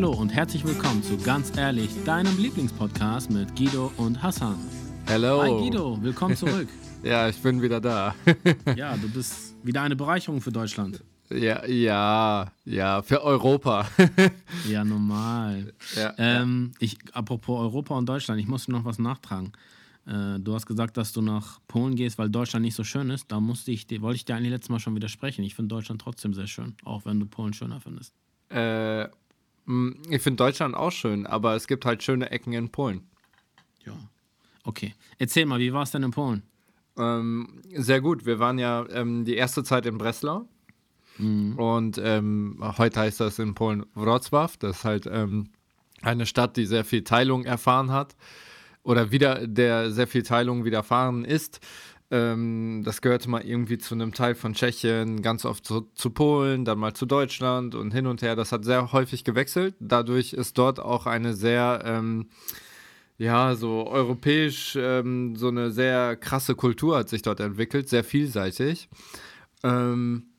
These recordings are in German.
Hallo und herzlich willkommen zu Ganz Ehrlich, deinem Lieblingspodcast mit Guido und Hassan. Hello. Hi Guido, willkommen zurück. ja, ich bin wieder da. ja, du bist wieder eine Bereicherung für Deutschland. Ja, ja, ja, für Europa. ja, normal. Ja, ähm, ich, apropos Europa und Deutschland, ich muss noch was nachtragen. Äh, du hast gesagt, dass du nach Polen gehst, weil Deutschland nicht so schön ist. Da musste ich, wollte ich dir eigentlich letztes Mal schon widersprechen. Ich finde Deutschland trotzdem sehr schön, auch wenn du Polen schöner findest. Äh, ich finde Deutschland auch schön, aber es gibt halt schöne Ecken in Polen. Ja. Okay. Erzähl mal, wie war es denn in Polen? Ähm, sehr gut. Wir waren ja ähm, die erste Zeit in Breslau. Mhm. Und ähm, heute heißt das in Polen Wrocław. Das ist halt ähm, eine Stadt, die sehr viel Teilung erfahren hat. Oder wieder, der sehr viel Teilung widerfahren ist. Ähm, das gehörte mal irgendwie zu einem Teil von Tschechien, ganz oft zu, zu, Polen, dann mal zu Deutschland und hin und her. Das hat sehr häufig gewechselt. Dadurch ist dort auch eine sehr, ähm, ja, so europäisch, ähm, so eine sehr krasse Kultur hat sich dort entwickelt, sehr vielseitig. Ähm,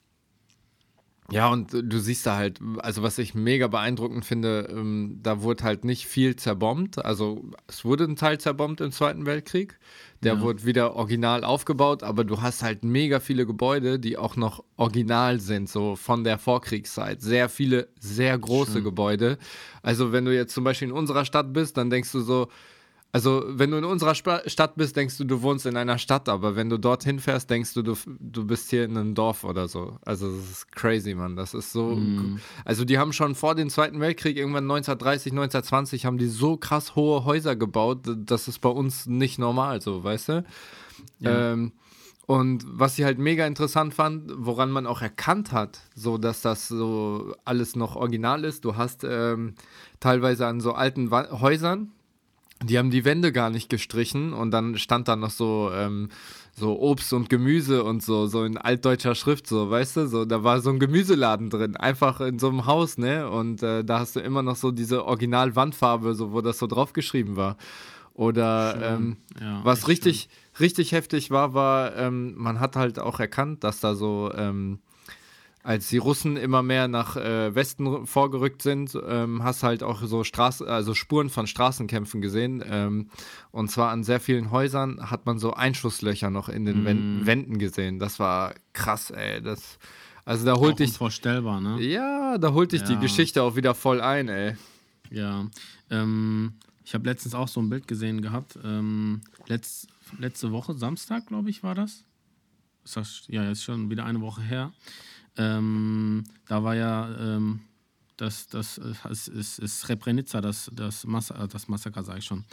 ja, und du siehst da halt, also was ich mega beeindruckend finde, ähm, da wurde halt nicht viel zerbombt. Also es wurde ein Teil zerbombt im Zweiten Weltkrieg. Der ja. wurde wieder original aufgebaut, aber du hast halt mega viele Gebäude, die auch noch original sind, so von der Vorkriegszeit. Sehr viele, sehr große Schön. Gebäude. Also wenn du jetzt zum Beispiel in unserer Stadt bist, dann denkst du so, also, wenn du in unserer Sp Stadt bist, denkst du, du wohnst in einer Stadt, aber wenn du dorthin fährst, denkst du, du, du bist hier in einem Dorf oder so. Also, das ist crazy, Mann. Das ist so. Mm. Also, die haben schon vor dem Zweiten Weltkrieg, irgendwann 1930, 1920, haben die so krass hohe Häuser gebaut, das ist bei uns nicht normal, so, weißt du? Ja. Ähm, und was ich halt mega interessant fand, woran man auch erkannt hat, so dass das so alles noch original ist. Du hast ähm, teilweise an so alten Wa Häusern, die haben die Wände gar nicht gestrichen und dann stand da noch so, ähm, so Obst und Gemüse und so, so in altdeutscher Schrift, so, weißt du, so, da war so ein Gemüseladen drin, einfach in so einem Haus, ne, und äh, da hast du immer noch so diese Original-Wandfarbe, so, wo das so draufgeschrieben war. Oder ähm, ja, was richtig, schön. richtig heftig war, war, ähm, man hat halt auch erkannt, dass da so, ähm, als die Russen immer mehr nach äh, Westen vorgerückt sind, ähm, hast halt auch so Straß also Spuren von Straßenkämpfen gesehen. Ähm, und zwar an sehr vielen Häusern hat man so Einschusslöcher noch in den mm. Wänden gesehen. Das war krass, ey. Das, also da holt dich. Unvorstellbar, ne? Ja, da holt dich ja. die Geschichte auch wieder voll ein, ey. Ja. Ähm, ich habe letztens auch so ein Bild gesehen gehabt. Ähm, letzt, letzte Woche, Samstag, glaube ich, war das. Ist das. Ja, jetzt schon wieder eine Woche her. Ähm, da war ja ähm, das, das, das ist, ist Srebrenica, das, das, Massa, das Massaker, sage ich schon.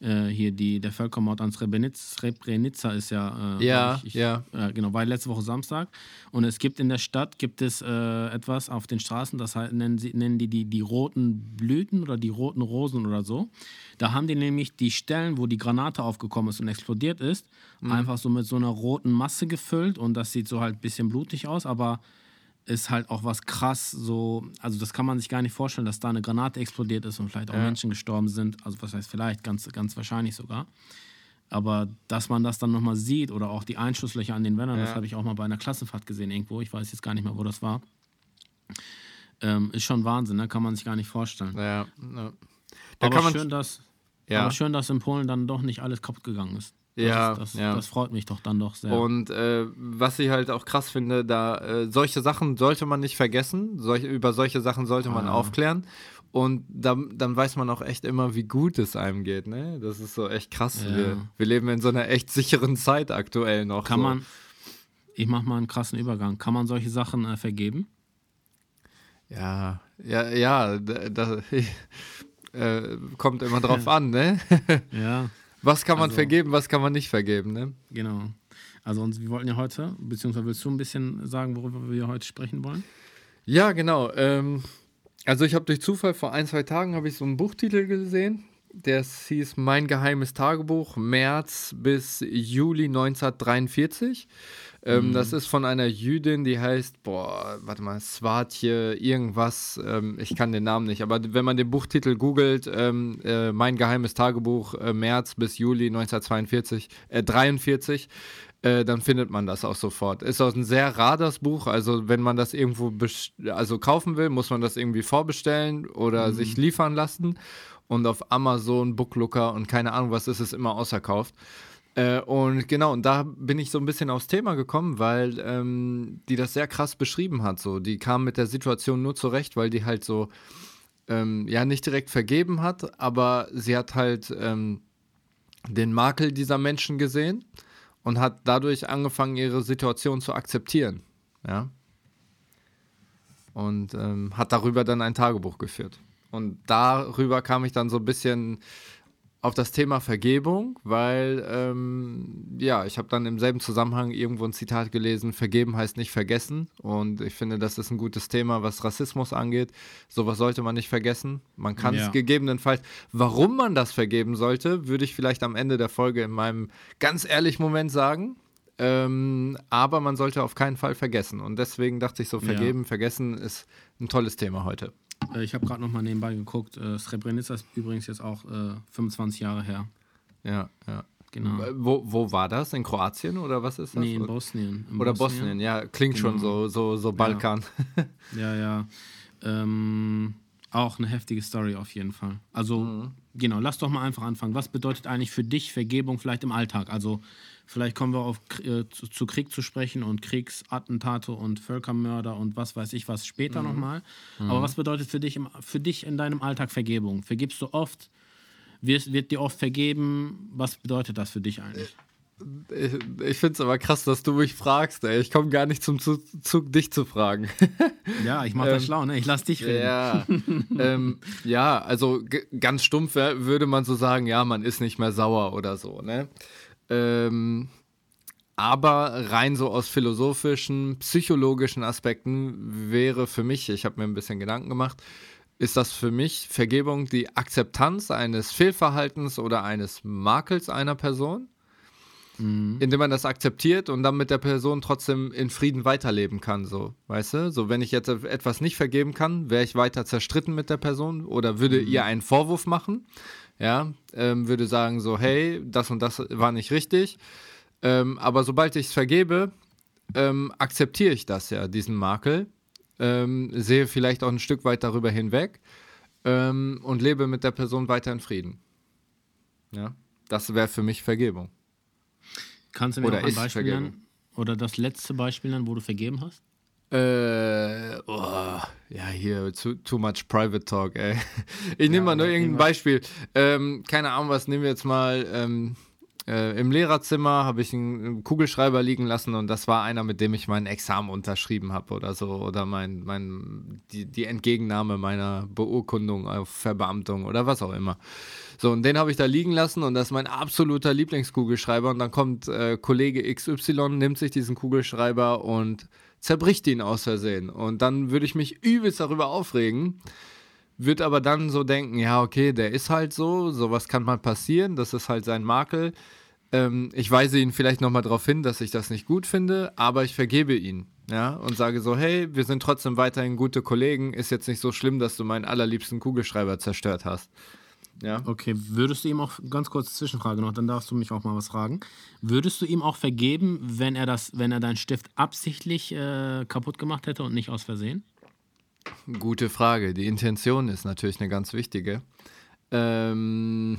Äh, hier die, der Völkermord an Srebrenica, Srebrenica ist ja, äh, ja, ich, ich, ja. Äh, genau, war letzte Woche Samstag. Und es gibt in der Stadt gibt es äh, etwas auf den Straßen, das halt, nennen, sie, nennen die, die die roten Blüten oder die roten Rosen oder so. Da haben die nämlich die Stellen, wo die Granate aufgekommen ist und explodiert ist, mhm. einfach so mit so einer roten Masse gefüllt und das sieht so halt ein bisschen blutig aus, aber ist halt auch was krass so, also das kann man sich gar nicht vorstellen, dass da eine Granate explodiert ist und vielleicht auch ja. Menschen gestorben sind. Also was heißt vielleicht, ganz, ganz wahrscheinlich sogar. Aber dass man das dann nochmal sieht oder auch die Einschusslöcher an den Wänden, ja. das habe ich auch mal bei einer Klassenfahrt gesehen irgendwo, ich weiß jetzt gar nicht mehr, wo das war. Ähm, ist schon Wahnsinn, ne? kann man sich gar nicht vorstellen. Ja, ja. aber, schön, dass, aber schön, dass in Polen dann doch nicht alles kaputt gegangen ist. Ja, das, ja. das freut mich doch dann doch sehr. Und äh, was ich halt auch krass finde, da äh, solche Sachen sollte man nicht vergessen, solch, über solche Sachen sollte man ah. aufklären. Und dann, dann weiß man auch echt immer, wie gut es einem geht. Ne? Das ist so echt krass. Ja. Wir, wir leben in so einer echt sicheren Zeit aktuell noch. Kann so. man, ich mache mal einen krassen Übergang, kann man solche Sachen äh, vergeben? Ja, ja, ja, da, da äh, kommt immer drauf an, ne? ja. Was kann man also, vergeben, was kann man nicht vergeben, ne? Genau. Also uns, wir wollten ja heute, beziehungsweise willst du ein bisschen sagen, worüber wir heute sprechen wollen? Ja, genau. Ähm, also ich habe durch Zufall vor ein, zwei Tagen habe ich so einen Buchtitel gesehen. Der hieß Mein geheimes Tagebuch, März bis Juli 1943. Ähm, mhm. Das ist von einer Jüdin, die heißt, boah, warte mal, Swatje, irgendwas, ähm, ich kann den Namen nicht, aber wenn man den Buchtitel googelt, ähm, äh, Mein geheimes Tagebuch, äh, März bis Juli 1942, äh, 43, äh, dann findet man das auch sofort. Ist auch ein sehr rar das Buch, also wenn man das irgendwo also kaufen will, muss man das irgendwie vorbestellen oder mhm. sich liefern lassen. Und auf Amazon, Booklooker und keine Ahnung was ist es immer ausverkauft. Äh, und genau, und da bin ich so ein bisschen aufs Thema gekommen, weil ähm, die das sehr krass beschrieben hat. So, die kam mit der Situation nur zurecht, weil die halt so ähm, ja nicht direkt vergeben hat, aber sie hat halt ähm, den Makel dieser Menschen gesehen und hat dadurch angefangen, ihre Situation zu akzeptieren. Ja. Und ähm, hat darüber dann ein Tagebuch geführt. Und darüber kam ich dann so ein bisschen auf das Thema Vergebung, weil ähm, ja, ich habe dann im selben Zusammenhang irgendwo ein Zitat gelesen, vergeben heißt nicht vergessen und ich finde, das ist ein gutes Thema, was Rassismus angeht. Sowas sollte man nicht vergessen. Man kann es ja. gegebenenfalls, warum man das vergeben sollte, würde ich vielleicht am Ende der Folge in meinem ganz ehrlichen Moment sagen. Ähm, aber man sollte auf keinen Fall vergessen und deswegen dachte ich so, vergeben, ja. vergessen ist ein tolles Thema heute. Äh, ich habe gerade noch mal nebenbei geguckt. Äh, Srebrenica ist übrigens jetzt auch äh, 25 Jahre her. Ja, ja. Genau. Wo, wo war das? In Kroatien oder was ist das? Nee, in Bosnien. In oder Bosnien. Bosnien. ja. Klingt genau. schon so, so, so Balkan. Ja, ja. ja. Ähm, auch eine heftige Story auf jeden Fall. Also, mhm. genau, lass doch mal einfach anfangen. Was bedeutet eigentlich für dich Vergebung vielleicht im Alltag? Also, Vielleicht kommen wir auf, äh, zu, zu, Krieg zu sprechen und Kriegsattentate und Völkermörder und was weiß ich was später mhm. nochmal. Mhm. Aber was bedeutet für dich, im, für dich in deinem Alltag Vergebung? Vergibst du oft? Wird, wird dir oft vergeben? Was bedeutet das für dich eigentlich? Ich, ich finde es aber krass, dass du mich fragst. Ey. Ich komme gar nicht zum Zug, Zug, dich zu fragen. ja, ich mache das ähm, schlau, ne? Ich lass dich reden. Ja, ähm, ja also ganz stumpf würde man so sagen, ja, man ist nicht mehr sauer oder so, ne? Ähm, aber rein so aus philosophischen, psychologischen Aspekten wäre für mich, ich habe mir ein bisschen Gedanken gemacht, ist das für mich Vergebung die Akzeptanz eines Fehlverhaltens oder eines Makels einer Person, mhm. indem man das akzeptiert und dann mit der Person trotzdem in Frieden weiterleben kann, so, weißt du? So, wenn ich jetzt etwas nicht vergeben kann, wäre ich weiter zerstritten mit der Person oder würde mhm. ihr einen Vorwurf machen ja, ähm, würde sagen so, hey, das und das war nicht richtig. Ähm, aber sobald ich es vergebe, ähm, akzeptiere ich das ja, diesen Makel, ähm, sehe vielleicht auch ein Stück weit darüber hinweg ähm, und lebe mit der Person weiter in Frieden. Ja, das wäre für mich Vergebung. Kannst du mir oder noch ein Beispiel nennen? Oder das letzte Beispiel nennen, wo du vergeben hast? Äh, oh, ja, hier, too, too much private talk, ey. Ich nehme ja, mal nur irgendein Beispiel. Ähm, keine Ahnung, was nehmen wir jetzt mal. Ähm, äh, Im Lehrerzimmer habe ich einen Kugelschreiber liegen lassen und das war einer, mit dem ich mein Examen unterschrieben habe oder so. Oder mein, mein, die, die Entgegennahme meiner Beurkundung auf Verbeamtung oder was auch immer. So, und den habe ich da liegen lassen und das ist mein absoluter Lieblingskugelschreiber. Und dann kommt äh, Kollege XY, nimmt sich diesen Kugelschreiber und zerbricht ihn aus Versehen. Und dann würde ich mich übelst darüber aufregen, würde aber dann so denken, ja, okay, der ist halt so, sowas kann mal passieren, das ist halt sein Makel. Ähm, ich weise ihn vielleicht nochmal darauf hin, dass ich das nicht gut finde, aber ich vergebe ihn. Ja, und sage so, hey, wir sind trotzdem weiterhin gute Kollegen, ist jetzt nicht so schlimm, dass du meinen allerliebsten Kugelschreiber zerstört hast. Ja. Okay, würdest du ihm auch, ganz kurz Zwischenfrage noch, dann darfst du mich auch mal was fragen. Würdest du ihm auch vergeben, wenn er das, wenn er deinen Stift absichtlich äh, kaputt gemacht hätte und nicht aus Versehen? Gute Frage. Die Intention ist natürlich eine ganz wichtige. Ähm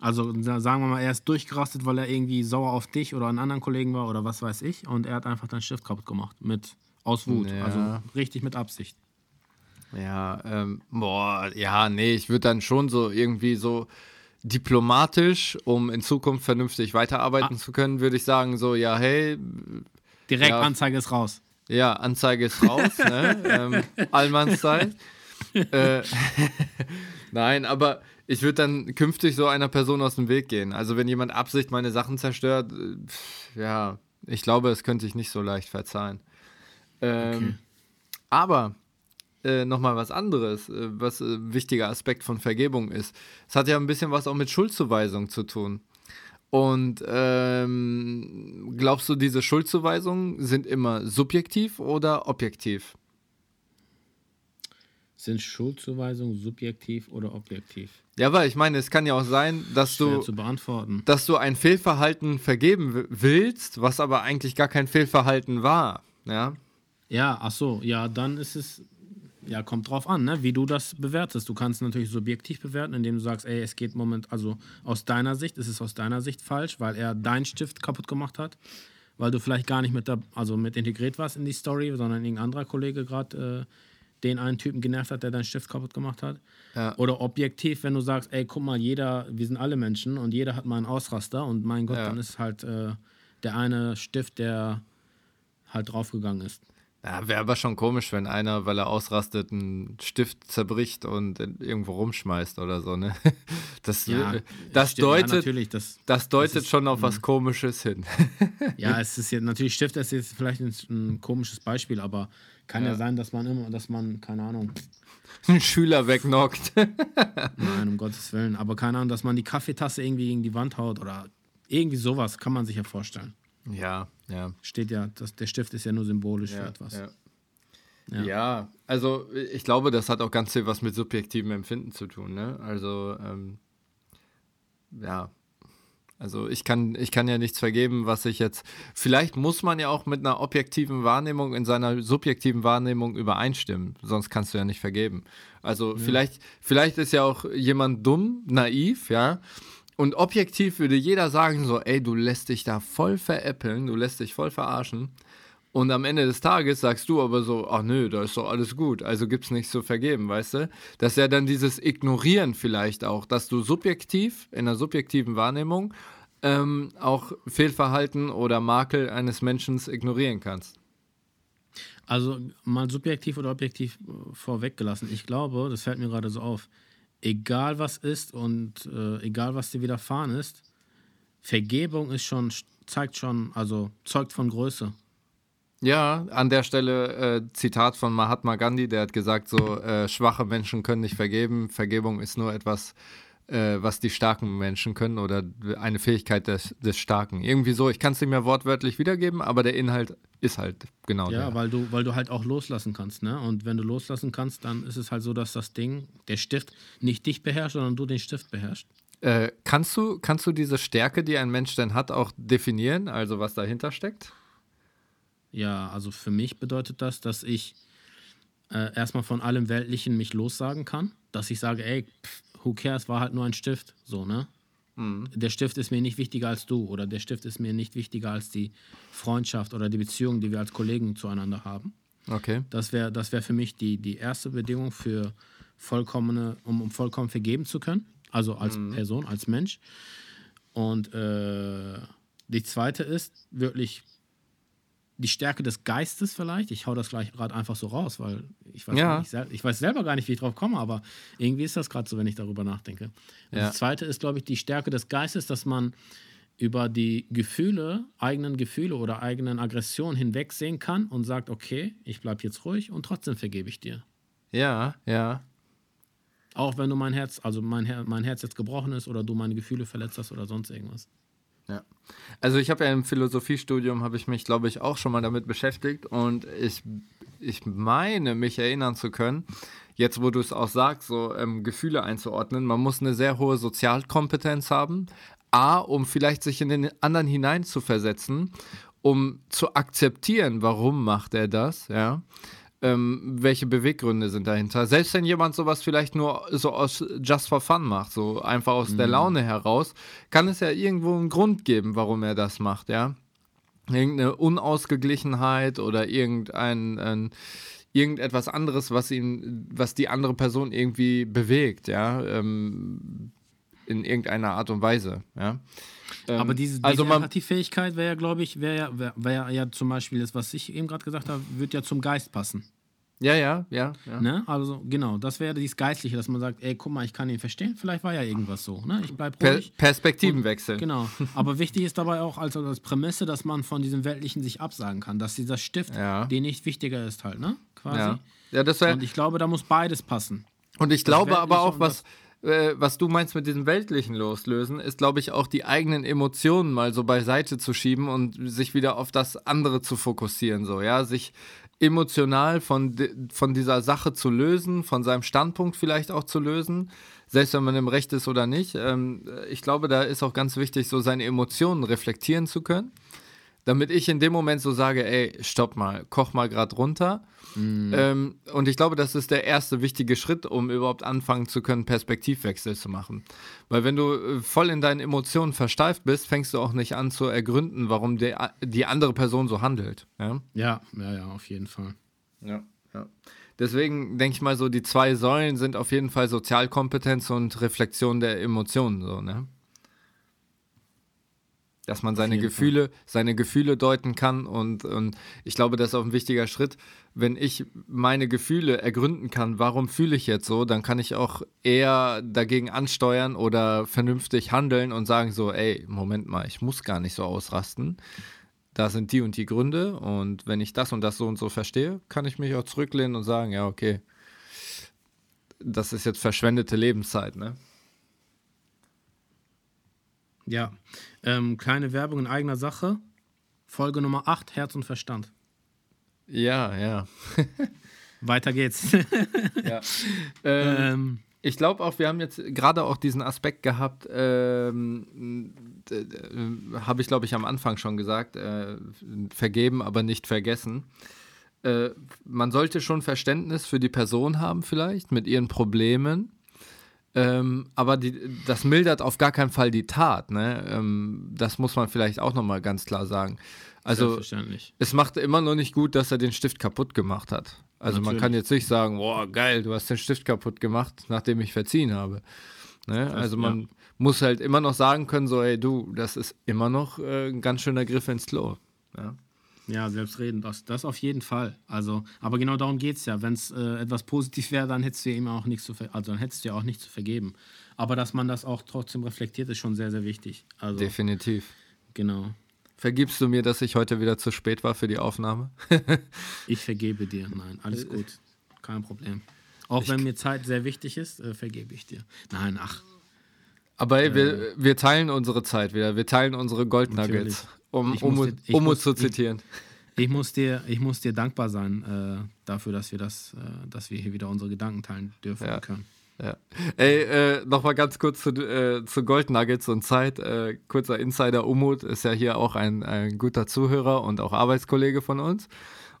also sagen wir mal, er ist durchgerastet, weil er irgendwie sauer auf dich oder einen anderen Kollegen war oder was weiß ich und er hat einfach deinen Stift kaputt gemacht mit aus Wut, ja. also richtig mit Absicht. Ja, ähm, boah, ja, nee, ich würde dann schon so irgendwie so diplomatisch, um in Zukunft vernünftig weiterarbeiten ah. zu können, würde ich sagen, so, ja, hey. Direkt ja, Anzeige ist raus. Ja, Anzeige ist raus, ne? ähm, Allmannszeit. äh, Nein, aber ich würde dann künftig so einer Person aus dem Weg gehen. Also wenn jemand Absicht meine Sachen zerstört, äh, pff, ja, ich glaube, es könnte ich nicht so leicht verzeihen. Ähm, okay. Aber äh, nochmal was anderes, äh, was äh, wichtiger Aspekt von Vergebung ist. Es hat ja ein bisschen was auch mit Schuldzuweisung zu tun. Und ähm, glaubst du, diese Schuldzuweisungen sind immer subjektiv oder objektiv? Sind Schuldzuweisungen subjektiv oder objektiv? Ja, weil ich meine, es kann ja auch sein, dass Schwer du, dass du ein Fehlverhalten vergeben wi- willst, was aber eigentlich gar kein Fehlverhalten war. Ja, Ja, ach so, ja, dann ist es, ja, kommt drauf an, ne, wie du das bewertest. Du kannst natürlich subjektiv bewerten, indem du sagst, ey, es geht moment, also aus deiner Sicht, ist es aus deiner Sicht falsch, weil er deinen Stift kaputt gemacht hat, weil du vielleicht gar nicht mit, da, also mit integriert warst in die Story, sondern irgendein anderer Kollege gerade äh, den einen Typen genervt hat, der deinen Stift kaputt gemacht hat. Ja. Oder objektiv, wenn du sagst, ey, guck mal, jeder, wir sind alle Menschen und jeder hat mal einen Ausraster und mein Gott, Ja. dann ist halt äh, der eine Stift, der halt draufgegangen ist. Ja wäre aber schon komisch, wenn einer, weil er ausrastet, einen Stift zerbricht und irgendwo rumschmeißt oder so. Ne? Das, Ja, das stimmt, ja, deutet, natürlich, das, das deutet ist- schon auf was Komisches hin. ja, es ist ja natürlich Stift ist jetzt vielleicht ein, ein komisches Beispiel, aber kann ja. Ja. sein, dass man immer, dass man keine Ahnung, Ein Schüler wegnockt. nein um Gottes willen, aber keine Ahnung, dass man die Kaffeetasse irgendwie gegen die Wand haut oder irgendwie sowas kann man sich ja vorstellen. ja, ja. Steht ja, das, der Stift ist ja nur symbolisch für Ja, etwas. ja. Ja. Ja. also ich glaube, das hat auch ganz viel was mit subjektivem Empfinden zu tun. Ne? Also, ähm, ja. Also ich kann, ich kann ja nichts vergeben, was ich jetzt. Vielleicht muss man ja auch mit einer objektiven Wahrnehmung in seiner subjektiven Wahrnehmung übereinstimmen, sonst kannst du ja nicht vergeben. Also vielleicht, vielleicht ist ja auch jemand dumm, naiv, ja. Und objektiv würde jeder sagen, so, ey, du lässt dich da voll veräppeln, du lässt dich voll verarschen. Und am Ende des Tages sagst du aber so, ach nö, da ist doch alles gut, also gibt's nichts zu vergeben, weißt du? Das ist ja dann dieses Ignorieren vielleicht auch, dass du subjektiv, in einer subjektiven Wahrnehmung, ähm, auch Fehlverhalten oder Makel eines Menschen ignorieren kannst. Also mal subjektiv oder objektiv äh, vorweggelassen. Ich glaube, das fällt mir gerade so auf, egal was ist und äh, egal was dir widerfahren ist, Vergebung ist schon, zeigt schon, also zeugt von Größe. Ja, an der Stelle äh, Zitat von Mahatma Gandhi, der hat gesagt, so äh, schwache Menschen können nicht vergeben, Vergebung ist nur etwas, äh, was die starken Menschen können oder eine Fähigkeit des, des Starken. Irgendwie so, ich kann es nicht mehr wortwörtlich wiedergeben, aber der Inhalt ist halt genau Ja, der. weil du, weil du halt auch loslassen kannst, ne? Und wenn du loslassen kannst, dann ist es halt so, dass das Ding, der Stift, nicht dich beherrscht, sondern du den Stift beherrschst. Äh, kannst, du, kannst du diese Stärke, die ein Mensch denn hat, auch definieren, also was dahinter steckt? Ja, also für mich bedeutet das, dass ich äh, erstmal von allem Weltlichen mich lossagen kann. Dass ich sage, ey, pff, who cares, war halt nur ein Stift. So, ne? Der Stift ist mir nicht wichtiger als du oder der Stift ist mir nicht wichtiger als die Freundschaft oder die Beziehung, die wir als Kollegen zueinander haben. Okay. Das wäre das wär für mich die, die erste Bedingung für vollkommene, um, um vollkommen vergeben zu können. Also als Person, als Mensch. Und äh, die zweite ist wirklich die Stärke des Geistes vielleicht. Ich hau das gleich gerade einfach so raus, weil ich weiß, Ja. nicht, ich weiß selber gar nicht, wie ich drauf komme, aber irgendwie ist das gerade so, wenn ich darüber nachdenke. Und Ja. Das zweite ist, glaube ich, die Stärke des Geistes, dass man über die Gefühle, eigenen Gefühle oder eigenen Aggressionen hinwegsehen kann und sagt, okay, ich bleibe jetzt ruhig und trotzdem vergebe ich dir. Ja, ja. Auch wenn du mein Herz, also mein, Her mein Herz jetzt gebrochen ist oder du meine Gefühle verletzt hast oder sonst irgendwas. Ja. Also ich habe ja im Philosophiestudium, habe ich mich, glaube ich, auch schon mal damit beschäftigt und ich, ich meine, mich erinnern zu können, jetzt wo du es auch sagst, so ähm, Gefühle einzuordnen, man muss eine sehr hohe Sozialkompetenz haben, A, um vielleicht sich in den anderen hineinzuversetzen, um zu akzeptieren, warum macht er das, ja, ähm, welche Beweggründe sind dahinter. Selbst wenn jemand sowas vielleicht nur so aus just for fun macht, so einfach aus der Laune heraus, kann es ja irgendwo einen Grund geben, warum er das macht, ja. Irgendeine Unausgeglichenheit oder irgendein ein, irgendetwas anderes, was ihn, was die andere Person irgendwie bewegt, ja, ähm, in irgendeiner Art und Weise, ja. Ähm, Aber diese, diese also man, Empathiefähigkeit wäre ja, glaube ich, wäre ja, wär, wär ja zum Beispiel das, was ich eben gerade gesagt habe, wird ja zum Geist passen. Ja, ja, ja, ja. Ne? Also genau, das wäre dieses Geistliche, dass man sagt, ey, guck mal, ich kann ihn verstehen, vielleicht war ja irgendwas so. Ne? Ich bleib Per. Perspektivenwechsel. Genau. Aber wichtig ist dabei auch als, als Prämisse, dass man von diesem Weltlichen sich absagen kann, dass dieser Stift Ja. dir nicht wichtiger ist halt, ne? Quasi. Ja. ja, das wäre Und ich glaube, da muss beides passen. Und ich glaube aber auch, was, äh, was du meinst mit diesem Weltlichen loslösen, ist, glaube ich, auch die eigenen Emotionen mal so beiseite zu schieben und sich wieder auf das andere zu fokussieren, so, ja, sich emotional von, von dieser Sache zu lösen, von seinem Standpunkt vielleicht auch zu lösen, selbst wenn man im Recht ist oder nicht. Ähm, ich glaube, da ist auch ganz wichtig, so seine Emotionen reflektieren zu können, damit ich in dem Moment so sage, ey, stopp mal, koch mal gerade runter. Mhm. Ähm, und ich glaube, das ist der erste wichtige Schritt, um überhaupt anfangen zu können, Perspektivwechsel zu machen. Weil wenn du äh, voll in deinen Emotionen versteift bist, fängst du auch nicht an zu ergründen, warum der, die andere Person so handelt. Ja, ja, ja, ja auf jeden Fall. Ja, ja. Deswegen denke ich mal so, die zwei Säulen sind auf jeden Fall Sozialkompetenz und Reflexion der Emotionen, so, ne? Dass man seine Gefühle, Fall. seine Gefühle deuten kann und, und ich glaube, das ist auch ein wichtiger Schritt. Wenn ich meine Gefühle ergründen kann, warum fühle ich jetzt so, dann kann ich auch eher dagegen ansteuern oder vernünftig handeln und sagen so, ey, Moment mal, ich muss gar nicht so ausrasten da sind die und die Gründe und wenn ich das und das so und so verstehe, kann ich mich auch zurücklehnen und sagen, ja, okay, das ist jetzt verschwendete Lebenszeit, ne? Ja, ähm, kleine Werbung in eigener Sache. Folge Nummer 8, Herz und Verstand. Ja, ja. Weiter geht's. ja. Ähm, ähm, ich glaube auch, wir haben jetzt gerade auch diesen Aspekt gehabt, ähm, habe ich glaube ich am Anfang schon gesagt, äh, vergeben, aber nicht vergessen. Äh, man sollte schon Verständnis für die Person haben, vielleicht mit ihren Problemen. Ähm, aber die, das mildert auf gar keinen Fall die Tat. Ne? Ähm, das muss man vielleicht auch nochmal ganz klar sagen. Also, es macht immer noch nicht gut, dass er den Stift kaputt gemacht hat. Also Natürlich. man kann jetzt nicht sagen, boah, geil, du hast den Stift kaputt gemacht, nachdem ich verziehen habe. Ne? Also man ja. muss halt immer noch sagen können, so, ey, du, das ist immer noch äh, ein ganz schöner Griff ins Klo. Ja, ja selbstredend, das, das auf jeden Fall. Also, aber genau darum geht es ja. Wenn es äh, etwas positiv wäre, dann hättest du ihm auch nichts zu also dann hättest du ja auch nichts zu vergeben. Aber dass man das auch trotzdem reflektiert, ist schon sehr, sehr wichtig. Also, Definitiv. Genau. Vergibst du mir, dass ich heute wieder zu spät war für die Aufnahme? ich vergebe dir. Nein, alles gut. Kein Problem. Auch ich wenn mir Zeit sehr wichtig ist, äh, vergebe ich dir. Nein, ach. Aber ey, äh, wir, wir teilen unsere Zeit wieder. Wir teilen unsere Goldnuggets, um, um, dir, um uns zu zitieren. Ich, ich, muss dir, ich muss dir dankbar sein äh, dafür, dass wir, das, äh, dass wir hier wieder unsere Gedanken teilen dürfen ja. können. Ja. Ey, äh, nochmal ganz kurz zu, äh, zu Gold Nuggets und Zeit. Äh, kurzer Insider, Umut ist ja hier auch ein, ein guter Zuhörer und auch Arbeitskollege von uns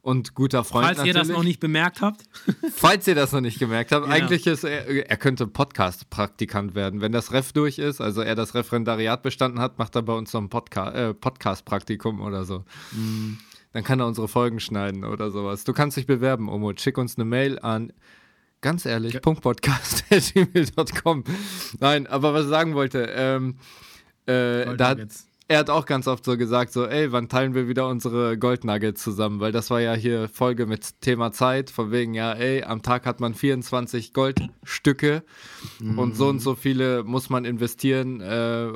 und guter Freund. Falls natürlich. ihr das noch nicht bemerkt habt. Falls ihr das noch nicht gemerkt habt, ja. eigentlich ist er, er könnte Podcast-Praktikant werden. Wenn das Ref durch ist, also er das Referendariat bestanden hat, macht er bei uns so ein Podca äh, Podcast-Praktikum oder so. Mhm. Dann kann er unsere Folgen schneiden oder sowas. Du kannst dich bewerben, Umut. Schick uns eine Mail an Ganz ehrlich, ja. Podcast.gmail.com. Nein, aber was ich sagen wollte, ähm, äh, da er hat auch ganz oft so gesagt, so, ey, wann teilen wir wieder unsere Goldnuggets zusammen? Weil das war ja hier Folge mit Thema Zeit, von wegen, ja, ey, am Tag hat man 24 Goldstücke mhm. und so und so viele muss man investieren, äh,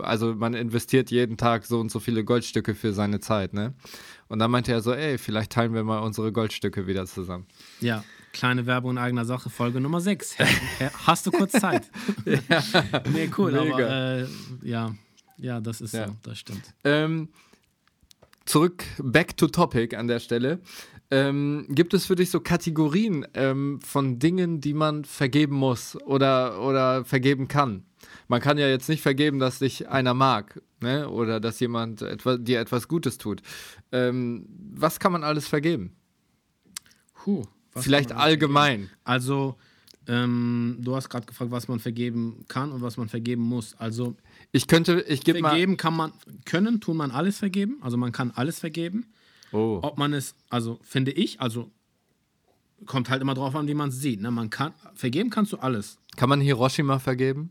also man investiert jeden Tag so und so viele Goldstücke für seine Zeit, ne? Und dann meinte er so, ey, vielleicht teilen wir mal unsere Goldstücke wieder zusammen. Ja, Kleine Werbung in eigener Sache, Folge Nummer 6. Hast du kurz Zeit? ja. Nee, cool, Mega. aber äh, ja. Ja, das ist ja. so, das stimmt. Ähm, zurück, back to topic an der Stelle. Ähm, gibt es für dich so Kategorien ähm, von Dingen, die man vergeben muss oder, oder vergeben kann? Man kann ja jetzt nicht vergeben, dass dich einer mag ne? oder dass jemand etwa, dir etwas Gutes tut. Ähm, was kann man alles vergeben? Puh, Vielleicht allgemein. Also, ähm, du hast gerade gefragt, was man vergeben kann und was man vergeben muss. Also, ich könnte, ich gebe mal. Vergeben kann man, können, tun man alles vergeben. Also, man kann alles vergeben. Oh. Ob man es, also, finde ich, also, kommt halt immer drauf an, wie man es sieht. Ne? Man kann, vergeben kannst du alles. Kann man Hiroshima vergeben?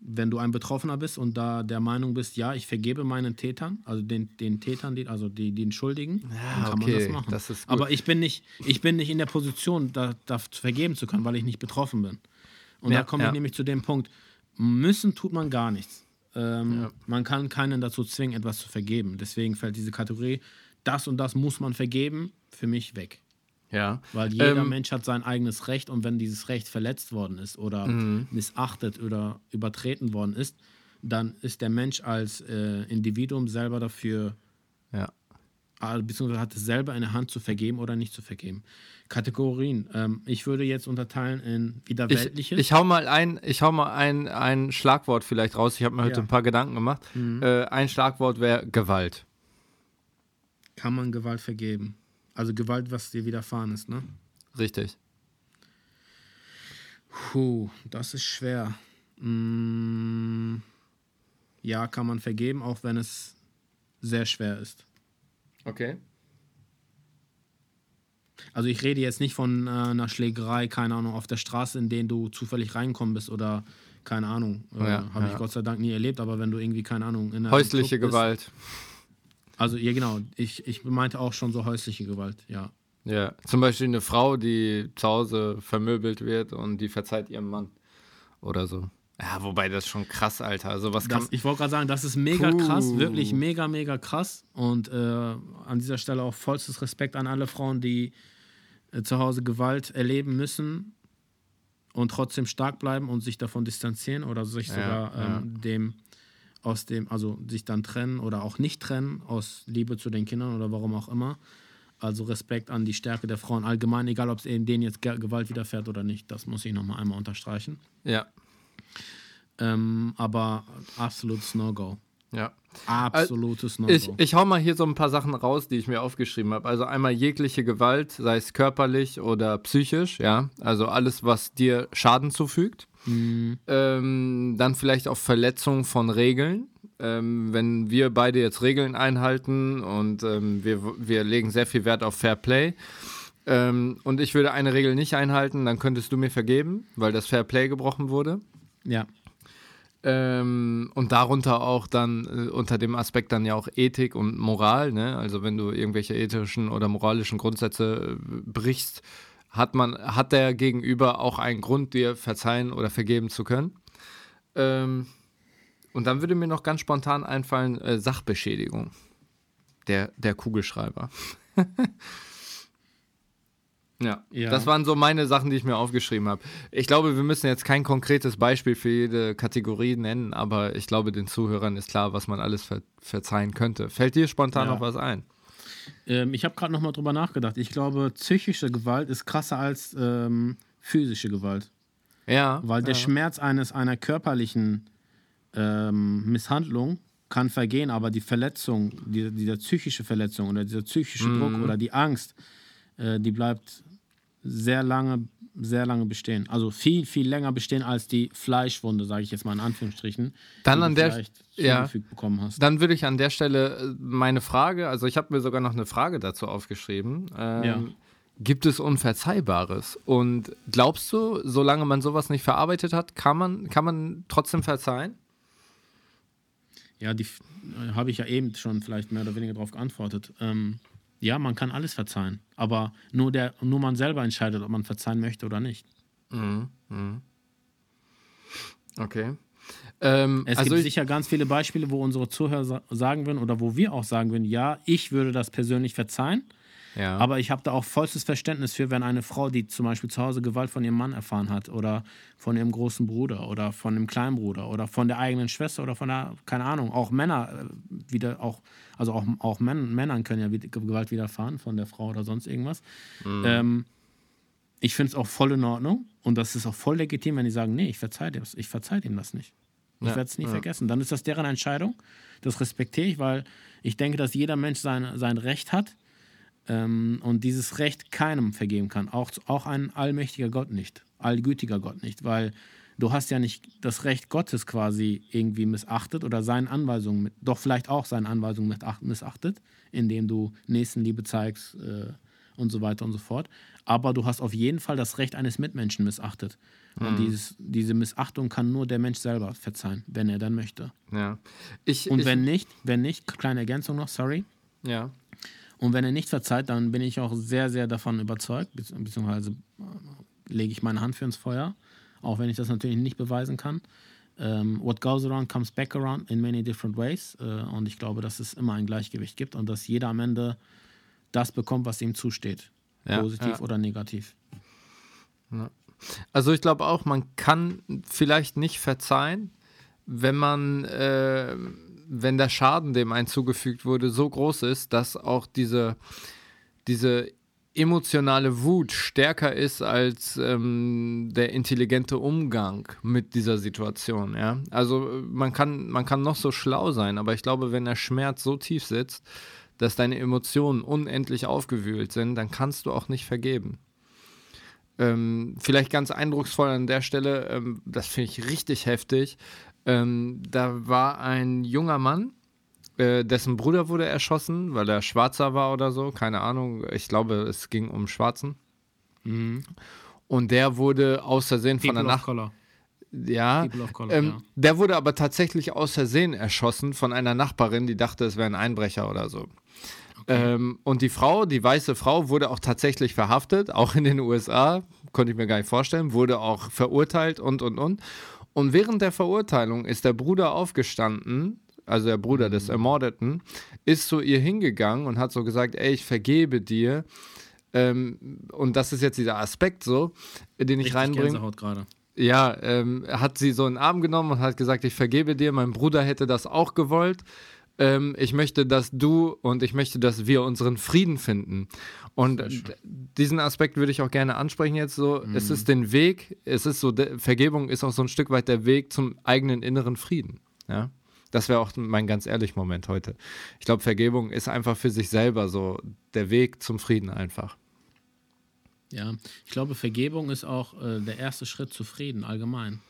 wenn du ein Betroffener bist und da der Meinung bist, ja, ich vergebe meinen Tätern, also den, den Tätern, die, also die, den Schuldigen, ja, dann kann okay. man das machen. Das ist Aber ich bin nicht, ich bin nicht in der Position, da, da vergeben zu können, weil ich nicht betroffen bin. Und ja, da komme ja. ich nämlich zu dem Punkt, müssen tut man gar nichts. Ähm, ja. Man kann keinen dazu zwingen, etwas zu vergeben. Deswegen fällt diese Kategorie, das und das muss man vergeben, für mich weg. Ja. Weil jeder ähm, Mensch hat sein eigenes Recht und wenn dieses Recht verletzt worden ist oder mhm. missachtet oder übertreten worden ist, dann ist der Mensch als äh, Individuum selber dafür ja. Beziehungsweise hat es selber in der Hand zu vergeben oder nicht zu vergeben. Kategorien. Ähm, ich würde jetzt unterteilen in wieder weltliches. Ich, ich hau mal ein, ich hau mal ein, ein Schlagwort vielleicht raus. Ich habe mir heute Ja. ein paar Gedanken gemacht. Mhm. Äh, ein Schlagwort wäre Gewalt. Kann man Gewalt vergeben? Also Gewalt, was dir widerfahren ist, ne? Richtig. Puh, das ist schwer. Mm, ja, kann man vergeben, auch wenn es sehr schwer ist. Okay. Also ich rede jetzt nicht von äh, einer Schlägerei, keine Ahnung, auf der Straße, in denen du zufällig reinkommen bist oder keine Ahnung. Äh, Ja, Habe ich ja. Gott sei Dank nie erlebt, aber wenn du irgendwie, keine Ahnung, in einer Häusliche Club bist- Gewalt. Also ja genau, ich, ich meinte auch schon so häusliche Gewalt, ja. Ja. Zum Beispiel eine Frau, die zu Hause vermöbelt wird und die verzeiht ihrem Mann. Oder so. Ja, wobei das ist schon krass, Alter. Also was kann. Das, ich wollte gerade sagen, das ist mega Puh. krass, wirklich mega, mega krass. Und äh, an dieser Stelle auch vollstes Respekt an alle Frauen, die äh, zu Hause Gewalt erleben müssen und trotzdem stark bleiben und sich davon distanzieren oder sich Ja, sogar ja. ähm, dem aus dem, also sich dann trennen oder auch nicht trennen aus Liebe zu den Kindern oder warum auch immer. Also Respekt an die Stärke der Frauen allgemein, egal ob es denen jetzt Ge- Gewalt widerfährt oder nicht. Das muss ich nochmal einmal unterstreichen. ja. Ähm, aber absolutes No-Go. Ja. Absolutes No-Go. Ich, ich hau mal hier so ein paar Sachen raus, die ich mir aufgeschrieben habe. Also einmal jegliche Gewalt, sei es körperlich oder psychisch, ja. Also alles, was dir Schaden zufügt. Mhm. Ähm, dann vielleicht auch Verletzung von Regeln. Ähm, wenn wir beide jetzt Regeln einhalten und ähm, wir, wir legen sehr viel Wert auf Fair Play ähm, und ich würde eine Regel nicht einhalten, dann könntest du mir vergeben, weil das Fair Play gebrochen wurde. Ja, Ähm, und darunter auch dann äh, unter dem Aspekt dann ja auch Ethik und Moral, ne? Also wenn du irgendwelche ethischen oder moralischen Grundsätze äh, brichst, hat man, hat der Gegenüber auch einen Grund, dir verzeihen oder vergeben zu können. Ähm, und dann würde mir noch ganz spontan einfallen, äh, Sachbeschädigung. Der, der Kugelschreiber. ja, Ja. das waren so meine Sachen, die ich mir aufgeschrieben habe. Ich glaube, wir müssen jetzt kein konkretes Beispiel für jede Kategorie nennen, aber ich glaube, den Zuhörern ist klar, was man alles ver verzeihen könnte. Fällt dir spontan Ja. noch was ein? ähm, ich habe gerade nochmal drüber nachgedacht. Ich glaube, psychische Gewalt ist krasser als ähm, physische Gewalt. Ja. Weil der ja. Schmerz eines einer körperlichen ähm, Misshandlung kann vergehen, aber die Verletzung, die, dieser psychische Verletzung oder dieser psychische Mhm. Druck oder die Angst, äh, die bleibt sehr lange, sehr lange bestehen. Also viel, viel länger bestehen als die Fleischwunde, sage ich jetzt mal in Anführungsstrichen, Dann die an du der- vielleicht ja. bekommen hast. Dann würde ich an der Stelle äh, meine Frage, also ich habe mir sogar noch eine Frage dazu aufgeschrieben. Ähm, Ja. Gibt es Unverzeihbares? Und glaubst du, solange man sowas nicht verarbeitet hat, kann man, kann man trotzdem verzeihen? Ja, die äh, habe ich ja eben schon vielleicht mehr oder weniger darauf geantwortet. Ähm, ja, man kann alles verzeihen, aber nur, der, nur man selber entscheidet, ob man verzeihen möchte oder nicht. Okay. Ähm, Es also gibt ich, sicher ganz viele Beispiele, wo unsere Zuhörer sa- sagen würden oder wo wir auch sagen würden, ja, ich würde das persönlich verzeihen, ja. aber ich habe da auch vollstes Verständnis für, wenn eine Frau, die zum Beispiel zu Hause Gewalt von ihrem Mann erfahren hat oder von ihrem großen Bruder oder von dem kleinen Bruder oder von der eigenen Schwester oder von der, keine Ahnung, auch Männer äh, wieder auch, also auch, auch Män Männern können ja wieder- Gewalt widerfahren von der Frau oder sonst irgendwas. Ähm, ich finde es auch voll in Ordnung und das ist auch voll legitim, wenn die sagen, nee, ich verzeihe dem, ich verzeih dem das nicht. Ich Ja, werde es nie ja. vergessen. Dann ist das deren Entscheidung. Das respektiere ich, weil ich denke, dass jeder Mensch sein, sein Recht hat ähm, und dieses Recht keinem vergeben kann. Auch, auch ein allmächtiger Gott nicht, allgütiger Gott nicht, weil du hast ja nicht das Recht Gottes quasi irgendwie missachtet oder seine Anweisungen, mit, doch vielleicht auch seine Anweisungen missacht- missachtet, indem du Nächstenliebe zeigst äh, und so weiter und so fort. Aber du hast auf jeden Fall das Recht eines Mitmenschen missachtet. Und dieses, diese Missachtung kann nur der Mensch selber verzeihen, wenn er dann möchte. ja. Ich, Und ich, wenn nicht, wenn nicht, kleine Ergänzung noch, sorry. ja. Und wenn er nicht verzeiht, dann bin ich auch sehr, sehr davon überzeugt, bezieh- beziehungsweise äh, lege ich meine Hand für ins Feuer, auch wenn ich das natürlich nicht beweisen kann. Ähm, what goes around comes back around in many different ways. Äh, und ich glaube, dass es immer ein Gleichgewicht gibt und dass jeder am Ende das bekommt, was ihm zusteht. Ja, positiv ja. oder negativ. Also ich glaube auch, man kann vielleicht nicht verzeihen, wenn man äh, wenn der Schaden, dem einem zugefügt wurde, so groß ist, dass auch diese, diese emotionale Wut stärker ist als ähm, der intelligente Umgang mit dieser Situation. Ja? Also man kann, man kann noch so schlau sein, aber ich glaube, wenn der Schmerz so tief sitzt, dass deine Emotionen unendlich aufgewühlt sind, dann kannst du auch nicht vergeben. Ähm, vielleicht ganz eindrucksvoll an der Stelle, ähm, das finde ich richtig heftig. Ähm, da war ein junger Mann, äh, dessen Bruder wurde erschossen, weil er Schwarzer war oder so, keine Ahnung. Ich glaube, es ging um Schwarzen. Mhm. Und der wurde aus Versehen People von der Nacht. Ja, Color, ähm, ja, der wurde aber tatsächlich aus Versehen erschossen von einer Nachbarin, die dachte, es wäre ein Einbrecher oder so. Okay. Ähm, und die Frau, die weiße Frau, wurde auch tatsächlich verhaftet, auch in den USA, konnte ich mir gar nicht vorstellen, wurde auch verurteilt und und und. Und während der Verurteilung ist der Bruder aufgestanden also der Bruder des mhm. Ermordeten, ist zu ihr hingegangen und hat so gesagt, ey, ich vergebe dir. Ähm, und das ist jetzt dieser Aspekt so, den ich Richtig reinbringe. gerade. Ja, ähm, hat sie so in den Arm genommen und hat gesagt, ich vergebe dir, mein Bruder hätte das auch gewollt. Ähm, ich möchte, dass du und ich möchte, dass wir unseren Frieden finden. Und diesen Aspekt würde ich auch gerne ansprechen jetzt so. Mhm. Es ist den Weg, es ist so, Vergebung ist auch so ein Stück weit der Weg zum eigenen inneren Frieden. Ja. Das wäre auch mein ganz ehrlich Moment heute. Ich glaube, Vergebung ist einfach für sich selber so der Weg zum Frieden einfach. Ja, ich glaube, Vergebung ist auch äh, der erste Schritt zu Frieden allgemein.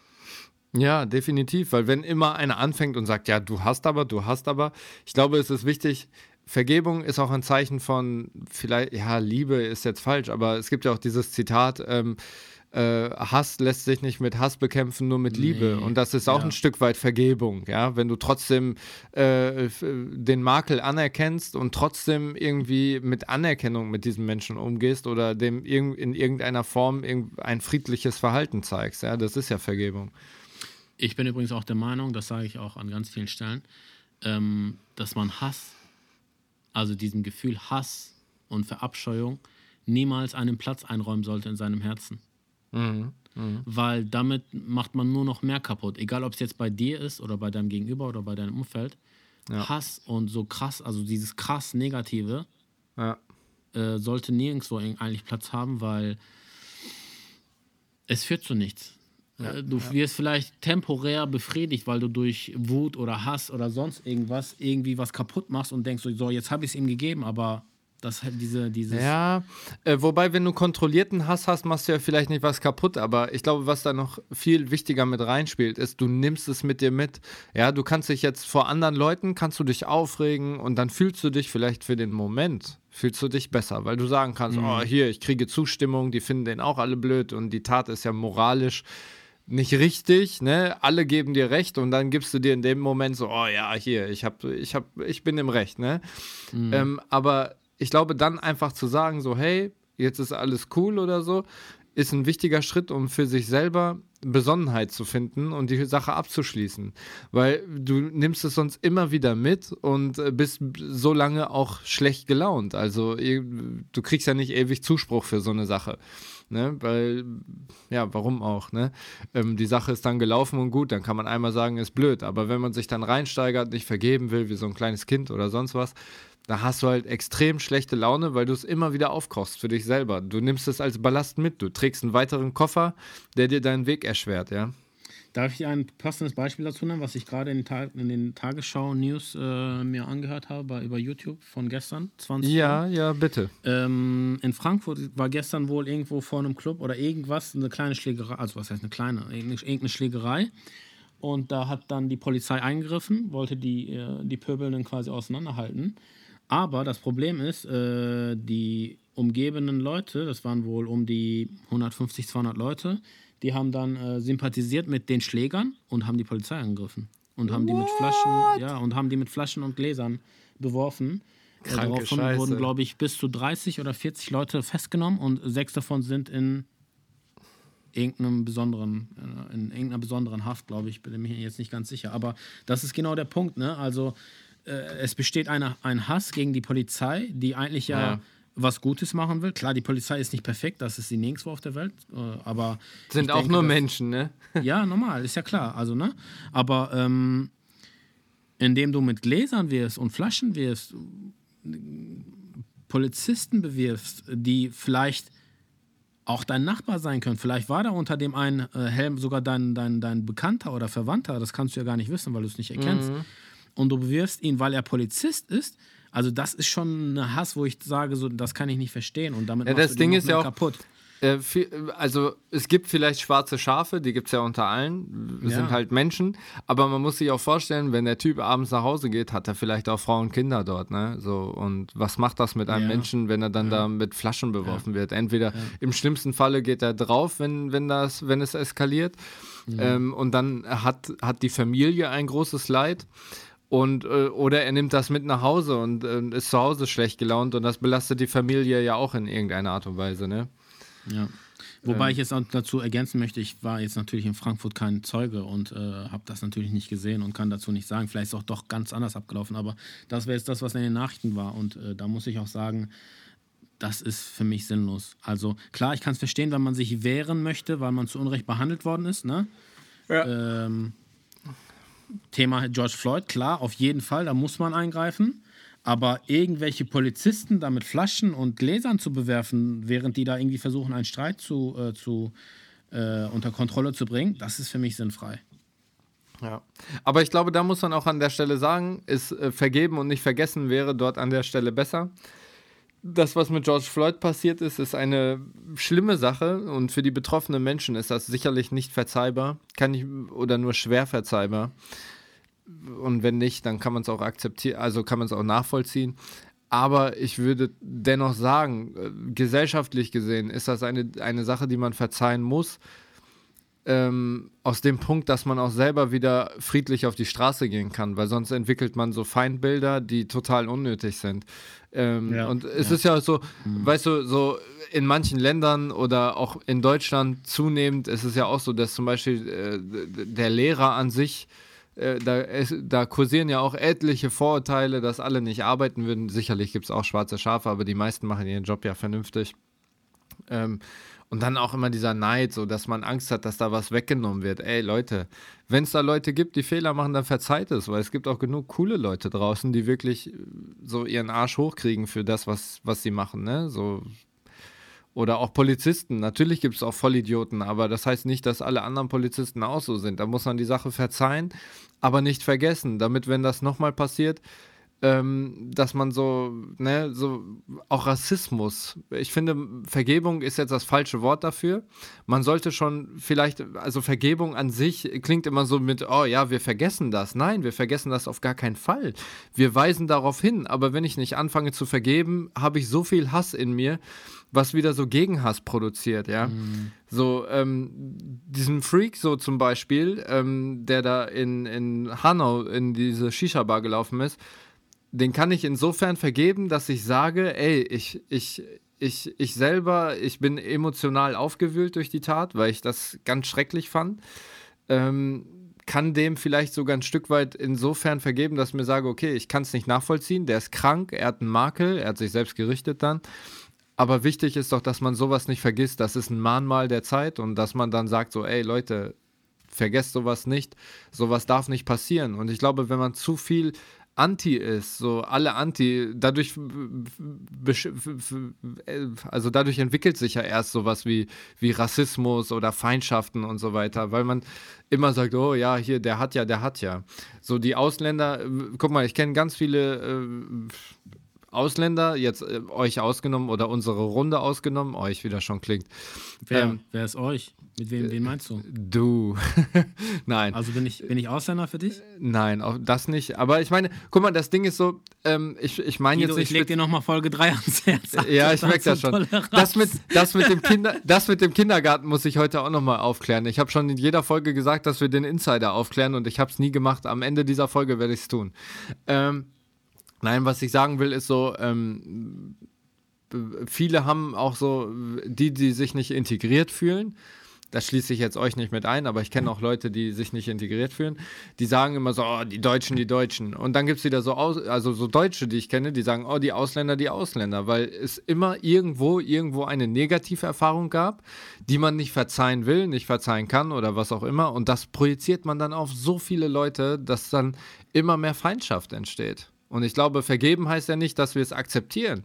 Ja, definitiv, weil wenn immer einer anfängt und sagt, ja, du hast aber, du hast aber, ich glaube, es ist wichtig, Vergebung ist auch ein Zeichen von, vielleicht, ja, Liebe ist jetzt falsch, aber es gibt ja auch dieses Zitat, ähm, äh, Hass lässt sich nicht mit Hass bekämpfen, nur mit Liebe. Nee. Und das ist auch ja. ein Stück weit Vergebung, ja. Wenn du trotzdem äh, den Makel anerkennst und trotzdem irgendwie mit Anerkennung mit diesem Menschen umgehst oder dem in irgendeiner Form ein friedliches Verhalten zeigst, ja, das ist ja Vergebung. Ich bin übrigens auch der Meinung, das sage ich auch an ganz vielen Stellen, ähm, dass man Hass, also diesem Gefühl Hass und Verabscheuung, niemals einen Platz einräumen sollte in seinem Herzen. Mhm. Mhm. Weil damit macht man nur noch mehr kaputt. Egal, ob es jetzt bei dir ist oder bei deinem Gegenüber oder bei deinem Umfeld. Ja. Hass und so krass, also dieses krass Negative, ja. äh, sollte nirgendwo eigentlich Platz haben, weil es führt zu nichts. Ja, äh, du wirst vielleicht temporär befriedigt, weil du durch Wut oder Hass oder sonst irgendwas irgendwie was kaputt machst und denkst so, jetzt habe ich es ihm gegeben, aber das halt diese, dieses. Ja, äh, wobei, wenn du kontrollierten Hass hast, machst du ja vielleicht nicht was kaputt, aber ich glaube, was da noch viel wichtiger mit reinspielt, ist, du nimmst es mit dir mit. Ja, du kannst dich jetzt vor anderen Leuten, kannst du dich aufregen und dann fühlst du dich vielleicht für den Moment, fühlst du dich besser, weil du sagen kannst, mhm. oh, hier, ich kriege Zustimmung, die finden den auch alle blöd und die Tat ist ja moralisch nicht richtig, ne? Alle geben dir recht und dann gibst du dir in dem Moment so, oh ja, hier, ich hab, ich hab, ich bin im Recht, ne? Mhm. Ähm, aber ich glaube, dann einfach zu sagen, so, hey, jetzt ist alles cool oder so, ist ein wichtiger Schritt, um für sich selber Besonnenheit zu finden und die Sache abzuschließen. Weil du nimmst es sonst immer wieder mit und äh, bist so lange auch schlecht gelaunt. Also du kriegst ja nicht ewig Zuspruch für so eine Sache. Ne? Weil, ja, warum auch, ne? Ähm, die Sache ist dann gelaufen und gut, dann kann man einmal sagen, ist blöd. Aber wenn man sich dann reinsteigert, nicht vergeben will, wie so ein kleines Kind oder sonst was, da hast du halt extrem schlechte Laune, weil du es immer wieder aufkochst für dich selber. Du nimmst es als Ballast mit. Du trägst einen weiteren Koffer, der dir deinen Weg erschwert, ja. Darf ich dir ein passendes Beispiel dazu nennen, was ich gerade in, in, den Tagesschau-News äh, mir angehört habe bei, über YouTube von gestern, 20 Ja, Uhr. ja, bitte. Ähm, in Frankfurt war gestern wohl irgendwo vor einem Club oder irgendwas, eine kleine Schlägerei, also was heißt eine kleine, irgendeine Schlägerei. Und da hat dann die Polizei eingegriffen, wollte die, äh, die Pöbelnden quasi auseinanderhalten. Aber das Problem ist, äh, die umgebenden Leute, das waren wohl um die 150, 200 Leute, die haben dann äh, sympathisiert mit den Schlägern und haben die Polizei angegriffen. Und haben What? die mit Flaschen, ja, und haben die mit Flaschen und Gläsern beworfen. Äh, daraufhin Scheiße. wurden, glaube ich, bis zu 30 oder 40 Leute festgenommen und sechs davon sind in irgendeinem besonderen, äh, in irgendeiner besonderen Haft, glaube ich, bin mir jetzt nicht ganz sicher. Aber das ist genau der Punkt, ne? Also äh, es besteht eine, ein Hass gegen die Polizei, die eigentlich ja, ja, was Gutes machen will. Klar, die Polizei ist nicht perfekt, das ist sie nirgendwo auf der Welt, äh, aber. Sind auch denke, nur Menschen, ne? ja, normal, ist ja klar. Also, ne? Aber ähm, indem du mit Gläsern wirfst und Flaschen wirfst, Polizisten bewirfst, die vielleicht auch dein Nachbar sein können. Vielleicht war da unter dem einen äh, Helm sogar dein, dein, dein Bekannter oder Verwandter. Das kannst du ja gar nicht wissen, weil du es nicht erkennst. Mhm. Und du bewirfst ihn, weil er Polizist ist. Also das ist schon ein Hass, wo ich sage, so, das kann ich nicht verstehen. Und damit ja, das Ding ist ja auch kaputt. Äh, also es gibt vielleicht schwarze Schafe, die gibt es ja unter allen. Ja. sind halt Menschen. Aber man muss sich auch vorstellen, wenn der Typ abends nach Hause geht, hat er vielleicht auch Frauen und Kinder dort. Ne? So, und was macht das mit einem ja. Menschen, wenn er dann ja. da mit Flaschen beworfen wird? Entweder im schlimmsten Falle geht er drauf, wenn, wenn, das, wenn es eskaliert. Ähm, und dann hat, hat die Familie ein großes Leid. Und, äh, oder er nimmt das mit nach Hause und äh, ist zu Hause schlecht gelaunt und das belastet die Familie ja auch in irgendeiner Art und Weise, ne? Ja. Wobei ähm. ich jetzt auch dazu ergänzen möchte, ich war jetzt natürlich in Frankfurt kein Zeuge und äh, habe das natürlich nicht gesehen und kann dazu nicht sagen. Vielleicht ist es auch doch ganz anders abgelaufen, aber das wäre jetzt das, was in den Nachrichten war. Und äh, da muss ich auch sagen, das ist für mich sinnlos. Also klar, ich kann es verstehen, wenn man sich wehren möchte, weil man zu Unrecht behandelt worden ist. Ne? Ja. Ähm, Thema George Floyd, klar, auf jeden Fall, da muss man eingreifen. Aber irgendwelche Polizisten da mit Flaschen und Gläsern zu bewerfen, während die da irgendwie versuchen, einen Streit zu, äh, zu, äh, unter Kontrolle zu bringen, das ist für mich sinnfrei. Ja, aber ich glaube, da muss man auch an der Stelle sagen, ist äh, vergeben und nicht vergessen wäre dort an der Stelle besser. Das, was mit George Floyd passiert ist, ist eine schlimme Sache und für die betroffenen Menschen ist das sicherlich nicht verzeihbar, kann ich oder nur schwer verzeihbar und wenn nicht, dann kann man es auch akzeptieren, also kann man es auch nachvollziehen. Aber ich würde dennoch sagen, äh, gesellschaftlich gesehen ist das eine, eine Sache, die man verzeihen muss. Ähm, aus dem Punkt, dass man auch selber wieder friedlich auf die Straße gehen kann, weil sonst entwickelt man so Feindbilder, die total unnötig sind. Ähm, ja, und es ja. ist ja so, mhm. weißt du, so in manchen Ländern oder auch in Deutschland zunehmend ist es ja auch so, dass zum Beispiel äh, der Lehrer an sich äh, da, es, da kursieren ja auch etliche Vorurteile, dass alle nicht arbeiten würden. Sicherlich gibt es auch schwarze Schafe, aber die meisten machen ihren Job ja vernünftig. Ähm, und dann auch immer dieser Neid, so dass man Angst hat, dass da was weggenommen wird. Ey, Leute, wenn es da Leute gibt, die Fehler machen, dann verzeiht es, weil es gibt auch genug coole Leute draußen, die wirklich so ihren Arsch hochkriegen für das, was, was sie machen. Ne? So oder auch Polizisten. Natürlich gibt es auch Vollidioten, aber das heißt nicht, dass alle anderen Polizisten auch so sind. Da muss man die Sache verzeihen, aber nicht vergessen, damit, wenn das nochmal passiert, ähm, dass man so, ne, so auch Rassismus. Ich finde, Vergebung ist jetzt das falsche Wort dafür. Man sollte schon vielleicht, also Vergebung an sich klingt immer so mit, oh ja, wir vergessen das. Nein, wir vergessen das auf gar keinen Fall. Wir weisen darauf hin, aber wenn ich nicht anfange zu vergeben, habe ich so viel Hass in mir, was wieder so Gegenhass produziert, ja. Mhm. So, ähm, diesen Freak so zum Beispiel, ähm, der da in, in Hanau in diese Shisha-Bar gelaufen ist, den kann ich insofern vergeben, dass ich sage, ey, ich, ich, ich, ich selber, ich bin emotional aufgewühlt durch die Tat, weil ich das ganz schrecklich fand. Ähm, kann dem vielleicht sogar ein Stück weit insofern vergeben, dass ich mir sage, okay, ich kann es nicht nachvollziehen, der ist krank, er hat einen Makel, er hat sich selbst gerichtet dann. Aber wichtig ist doch, dass man sowas nicht vergisst. Das ist ein Mahnmal der Zeit und dass man dann sagt so, ey Leute, vergesst sowas nicht. Sowas darf nicht passieren. Und ich glaube, wenn man zu viel Anti ist, so alle Anti, dadurch, also dadurch entwickelt sich ja erst sowas wie, wie Rassismus oder Feindschaften und so weiter, weil man immer sagt, oh ja, hier, der hat ja, der hat ja. So die Ausländer, guck mal, ich kenne ganz viele äh, Ausländer, jetzt äh, euch ausgenommen oder unsere Runde ausgenommen, euch wieder schon klingt. Wer, ähm, wer ist euch? Mit wem, wen meinst du? Du. Nein. Also bin ich, bin ich Ausländer für dich? Nein, auch das nicht. Aber ich meine, guck mal, das Ding ist so, ähm, ich, ich meine jetzt nicht. Ich leg dir nochmal Folge 3 ans Herz. ja, ich merke das schon. Das mit, das, mit dem Kinder, das mit dem Kindergarten muss ich heute auch nochmal aufklären. Ich habe schon in jeder Folge gesagt, dass wir den Insider aufklären und ich habe es nie gemacht. Am Ende dieser Folge werde ich es tun. Ähm, nein, was ich sagen will, ist so, ähm, viele haben auch so, die, die sich nicht integriert fühlen, das schließe ich jetzt euch nicht mit ein, aber ich kenne auch Leute, die sich nicht integriert fühlen, die sagen immer so, oh, die Deutschen, die Deutschen. Und dann gibt es wieder so, Aus also so Deutsche, die ich kenne, die sagen, oh, die Ausländer, die Ausländer, weil es immer irgendwo, irgendwo eine negative Erfahrung gab, die man nicht verzeihen will, nicht verzeihen kann oder was auch immer. Und das projiziert man dann auf so viele Leute, dass dann immer mehr Feindschaft entsteht. Und ich glaube, vergeben heißt ja nicht, dass wir es akzeptieren,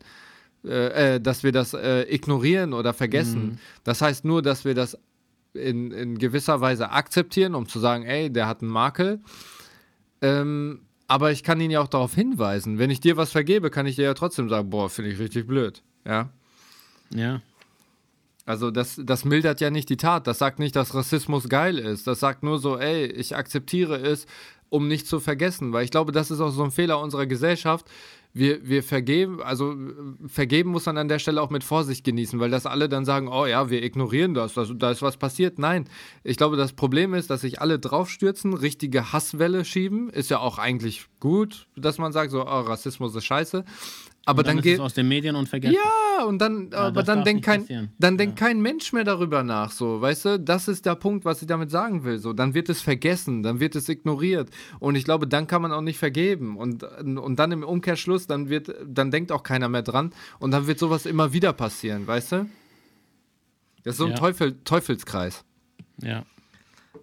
äh, äh, dass wir das äh, ignorieren oder vergessen. Mhm. Das heißt nur, dass wir das in, in gewisser Weise akzeptieren, um zu sagen, ey, der hat einen Makel. Ähm, aber ich kann ihn ja auch darauf hinweisen. Wenn ich dir was vergebe, kann ich dir ja trotzdem sagen, boah, finde ich richtig blöd. Ja. Ja. Also das, das mildert ja nicht die Tat. Das sagt nicht, dass Rassismus geil ist. Das sagt nur so, ey, ich akzeptiere es, um nicht zu vergessen. Weil ich glaube, das ist auch so ein Fehler unserer Gesellschaft. Wir, wir vergeben, also vergeben muss man an der Stelle auch mit Vorsicht genießen, weil das alle dann sagen, oh ja, wir ignorieren das, das da ist was passiert. Nein, ich glaube, das Problem ist, dass sich alle draufstürzen, richtige Hasswelle schieben. Ist ja auch eigentlich gut, dass man sagt, so, oh, Rassismus ist scheiße. Aber und dann, dann geht aus den Medien und vergessen. Ja, und dann, ja, aber dann denkt kein, dann denkt ja. kein Mensch mehr darüber nach, so, weißt du? Das ist der Punkt, was ich damit sagen will. So, dann wird es vergessen, dann wird es ignoriert. Und ich glaube, dann kann man auch nicht vergeben. Und, und dann im Umkehrschluss, dann wird, dann denkt auch keiner mehr dran. Und dann wird sowas immer wieder passieren, weißt du? Das ist so ein ja. Teufel, Teufelskreis. Ja.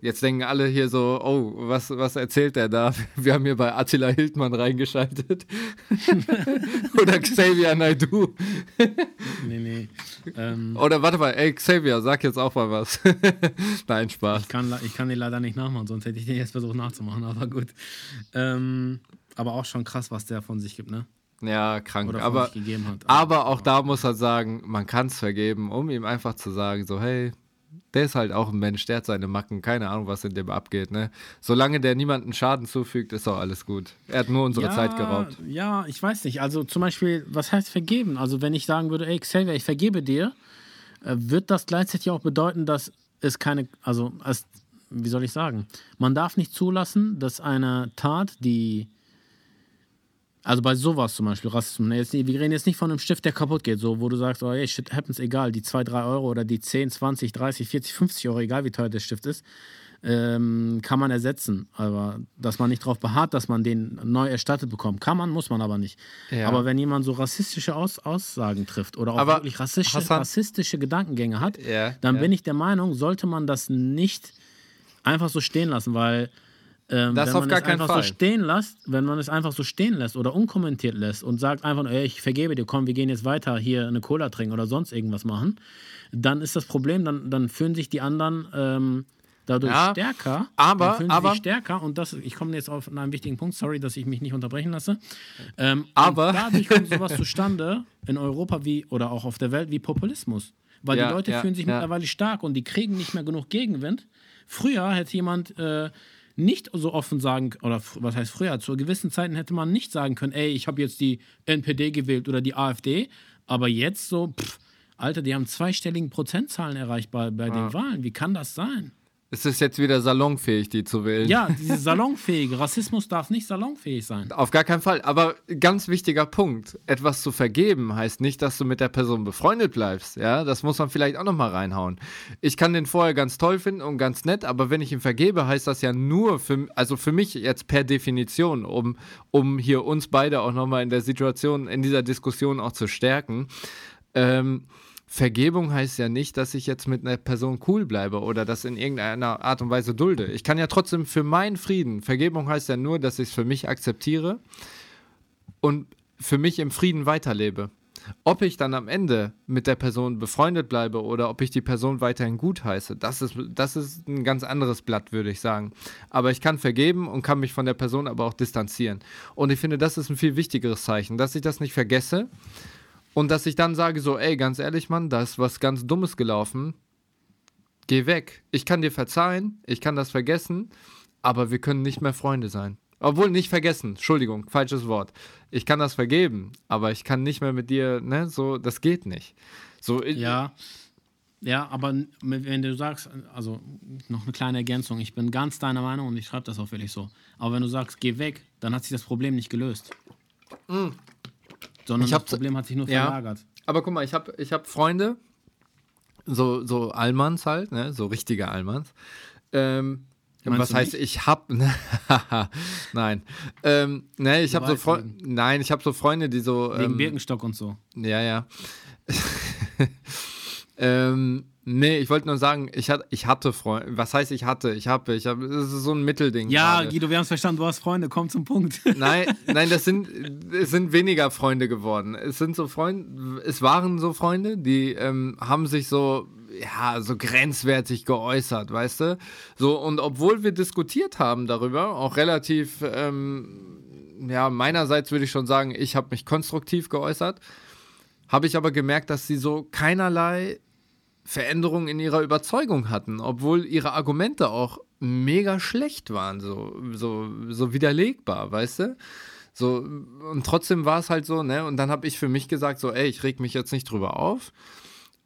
Jetzt denken alle hier so, oh, was, was erzählt der da? Wir haben hier bei Attila Hildmann reingeschaltet. Oder Xavier Naidu. nee, nee. Ähm, Oder warte mal, ey, Xavier, sag jetzt auch mal was. Nein, Spaß. Ich kann, ich kann den leider nicht nachmachen, sonst hätte ich den jetzt versucht nachzumachen, aber gut. Ähm, aber auch schon krass, was der von sich gibt, ne? Ja, krank. Aber, aber auch da muss er sagen, man kann es vergeben, um ihm einfach zu sagen, so, hey, der ist halt auch ein Mensch, der hat seine Macken, keine Ahnung, was in dem abgeht. Ne? Solange der niemanden Schaden zufügt, ist auch alles gut. Er hat nur unsere ja, Zeit geraubt. Ja, ich weiß nicht. Also zum Beispiel, was heißt vergeben? Also wenn ich sagen würde, ey Xavier, ich vergebe dir, äh, wird das gleichzeitig auch bedeuten, dass es keine, also es, wie soll ich sagen, man darf nicht zulassen, dass eine Tat, die also bei sowas zum Beispiel, Rassismus. Ne, wir reden jetzt nicht von einem Stift, der kaputt geht, so, wo du sagst, oh, ey, shit happens, egal, die 2, 3 Euro oder die 10, 20, 30, 40, 50 Euro, egal wie teuer der Stift ist, ähm, kann man ersetzen. Aber dass man nicht darauf beharrt, dass man den neu erstattet bekommt, kann man, muss man aber nicht. Ja. Aber wenn jemand so rassistische Aus Aussagen trifft oder auch aber wirklich rassistische, rassistische Gedankengänge hat, ja, dann ja. bin ich der Meinung, sollte man das nicht einfach so stehen lassen, weil ähm, das wenn man auf gar es einfach Fall. so stehen lässt, wenn man es einfach so stehen lässt oder unkommentiert lässt und sagt einfach, ey, ich vergebe dir, komm, wir gehen jetzt weiter hier eine Cola trinken oder sonst irgendwas machen, dann ist das Problem, dann, dann fühlen sich die anderen ähm, dadurch ja, stärker. Aber, aber stärker und das, ich komme jetzt auf einen wichtigen Punkt, sorry, dass ich mich nicht unterbrechen lasse. Ähm, aber dadurch kommt sowas zustande in Europa wie oder auch auf der Welt wie Populismus. Weil ja, die Leute ja, fühlen sich mittlerweile stark und die kriegen nicht mehr genug Gegenwind. Früher hätte jemand äh, nicht so offen sagen, oder was heißt früher, zu gewissen Zeiten hätte man nicht sagen können, ey, ich habe jetzt die NPD gewählt oder die AfD, aber jetzt so, pff, Alter, die haben zweistelligen Prozentzahlen erreicht bei, bei ja. den Wahlen. Wie kann das sein? Es ist jetzt wieder salonfähig, die zu wählen. Ja, diese salonfähige. Rassismus darf nicht salonfähig sein. Auf gar keinen Fall. Aber ganz wichtiger Punkt: Etwas zu vergeben heißt nicht, dass du mit der Person befreundet bleibst. Ja, das muss man vielleicht auch nochmal reinhauen. Ich kann den vorher ganz toll finden und ganz nett, aber wenn ich ihn vergebe, heißt das ja nur für, also für mich jetzt per Definition, um, um hier uns beide auch nochmal in der Situation, in dieser Diskussion auch zu stärken. Ähm, Vergebung heißt ja nicht, dass ich jetzt mit einer Person cool bleibe oder das in irgendeiner Art und Weise dulde. Ich kann ja trotzdem für meinen Frieden, Vergebung heißt ja nur, dass ich es für mich akzeptiere und für mich im Frieden weiterlebe. Ob ich dann am Ende mit der Person befreundet bleibe oder ob ich die Person weiterhin gut heiße, das ist, das ist ein ganz anderes Blatt, würde ich sagen. Aber ich kann vergeben und kann mich von der Person aber auch distanzieren. Und ich finde, das ist ein viel wichtigeres Zeichen, dass ich das nicht vergesse, und dass ich dann sage so, ey, ganz ehrlich, Mann, da ist was ganz Dummes gelaufen. Geh weg. Ich kann dir verzeihen, ich kann das vergessen, aber wir können nicht mehr Freunde sein. Obwohl nicht vergessen, Entschuldigung, falsches Wort. Ich kann das vergeben, aber ich kann nicht mehr mit dir, ne, so, das geht nicht. So, ja. Ja, aber wenn du sagst, also noch eine kleine Ergänzung, ich bin ganz deiner Meinung und ich schreibe das auch wirklich so. Aber wenn du sagst, geh weg, dann hat sich das Problem nicht gelöst. Mhm. Sondern das Problem hat sich nur ja, verlagert. Aber guck mal, ich habe ich hab Freunde, so, so Allmanns halt, ne? so richtige Allmanns. Ähm, was heißt, nicht? ich hab. nein. Ähm, ne, ich habe so Freunde. Nein, ich habe so Freunde, die so. Wegen ähm, Birkenstock und so. Ja, ja. ähm, Nee, ich wollte nur sagen, ich, hat, ich hatte Freunde. Was heißt ich hatte? Ich habe, ich habe, das ist so ein Mittelding. Ja, gerade. Guido, wir haben es verstanden, du hast Freunde, komm zum Punkt. Nein, nein, das sind, es sind weniger Freunde geworden. Es sind so Freunde, es waren so Freunde, die ähm, haben sich so, ja, so grenzwertig geäußert, weißt du? So, und obwohl wir diskutiert haben darüber, auch relativ, ähm, ja, meinerseits würde ich schon sagen, ich habe mich konstruktiv geäußert, habe ich aber gemerkt, dass sie so keinerlei Veränderungen in ihrer Überzeugung hatten, obwohl ihre Argumente auch mega schlecht waren, so, so, so widerlegbar, weißt du? So, und trotzdem war es halt so, ne? Und dann habe ich für mich gesagt, so, ey, ich reg mich jetzt nicht drüber auf.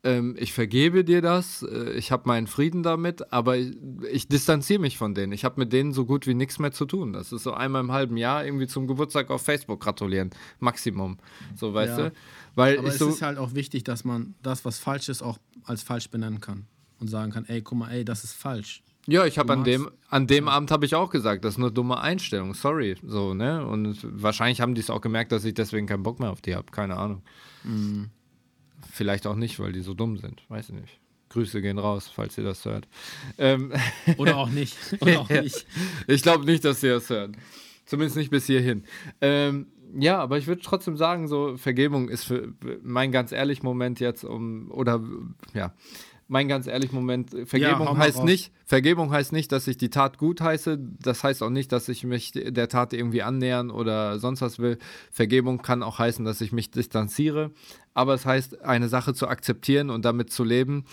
Ähm, ich vergebe dir das, äh, ich habe meinen Frieden damit, aber ich, ich distanziere mich von denen. Ich habe mit denen so gut wie nichts mehr zu tun. Das ist so einmal im halben Jahr irgendwie zum Geburtstag auf Facebook gratulieren. Maximum. So, weißt ja. du? Weil Aber es so ist halt auch wichtig, dass man das, was falsch ist, auch als falsch benennen kann. Und sagen kann, ey, guck mal, ey, das ist falsch. Ja, ich habe an dem, an dem Abend habe ich auch gesagt, das ist eine dumme Einstellung, sorry. So, ne? Und wahrscheinlich haben die es auch gemerkt, dass ich deswegen keinen Bock mehr auf die habe. Keine Ahnung. Mhm. Vielleicht auch nicht, weil die so dumm sind. Weiß ich nicht. Grüße gehen raus, falls ihr das hört. Ähm Oder auch nicht. Oder auch nicht. ich glaube nicht, dass ihr das hört. Zumindest nicht bis hierhin. Ähm, ja, aber ich würde trotzdem sagen, so Vergebung ist für mein ganz ehrlich Moment jetzt um oder ja, mein ganz ehrlich Moment, Vergebung ja, heißt nicht, Vergebung heißt nicht, dass ich die Tat gut heiße. Das heißt auch nicht, dass ich mich der Tat irgendwie annähern oder sonst was will. Vergebung kann auch heißen, dass ich mich distanziere. Aber es heißt, eine Sache zu akzeptieren und damit zu leben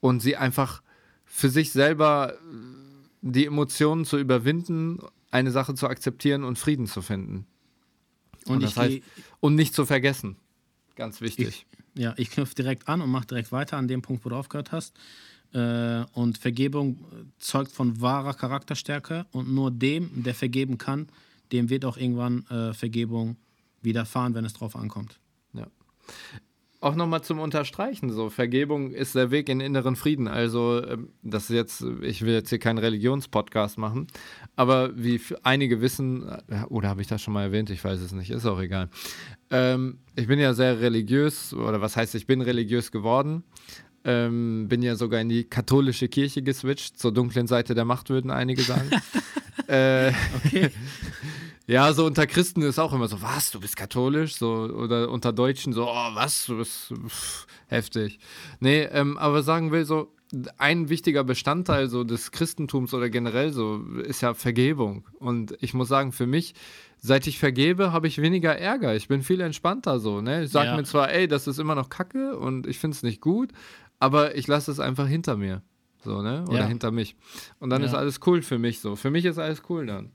und sie einfach für sich selber die Emotionen zu überwinden, eine Sache zu akzeptieren und Frieden zu finden. Und, und das heißt, und nicht zu vergessen. Ganz wichtig. Ich, ja, ich knüpfe direkt an und mache direkt weiter an dem Punkt, wo du aufgehört hast. Äh, und Vergebung zeugt von wahrer Charakterstärke und nur dem, der vergeben kann, dem wird auch irgendwann äh, Vergebung widerfahren, wenn es drauf ankommt. Ja auch nochmal zum Unterstreichen, so Vergebung ist der Weg in inneren Frieden. Also, ähm, das ist jetzt, ich will jetzt hier keinen Religionspodcast machen, aber wie einige wissen, äh, oder habe ich das schon mal erwähnt, ich weiß es nicht, ist auch egal. Ähm, ich bin ja sehr religiös, oder was heißt, ich bin religiös geworden. Ähm, bin ja sogar in die katholische Kirche geswitcht, zur dunklen Seite der Macht, würden einige sagen. äh, okay. Ja, so unter Christen ist auch immer so, was, du bist katholisch? So, oder unter Deutschen so, oh, was, du bist pff, heftig. Nee, ähm, aber sagen will, so, ein wichtiger Bestandteil so des Christentums oder generell so ist ja Vergebung. Und ich muss sagen, für mich, seit ich vergebe, habe ich weniger Ärger. Ich bin viel entspannter so. Ne? Ich sage ja. mir zwar, ey, das ist immer noch Kacke und ich finde es nicht gut, aber ich lasse es einfach hinter mir. So, ne? Oder ja. hinter mich. Und dann ja. ist alles cool für mich so. Für mich ist alles cool dann.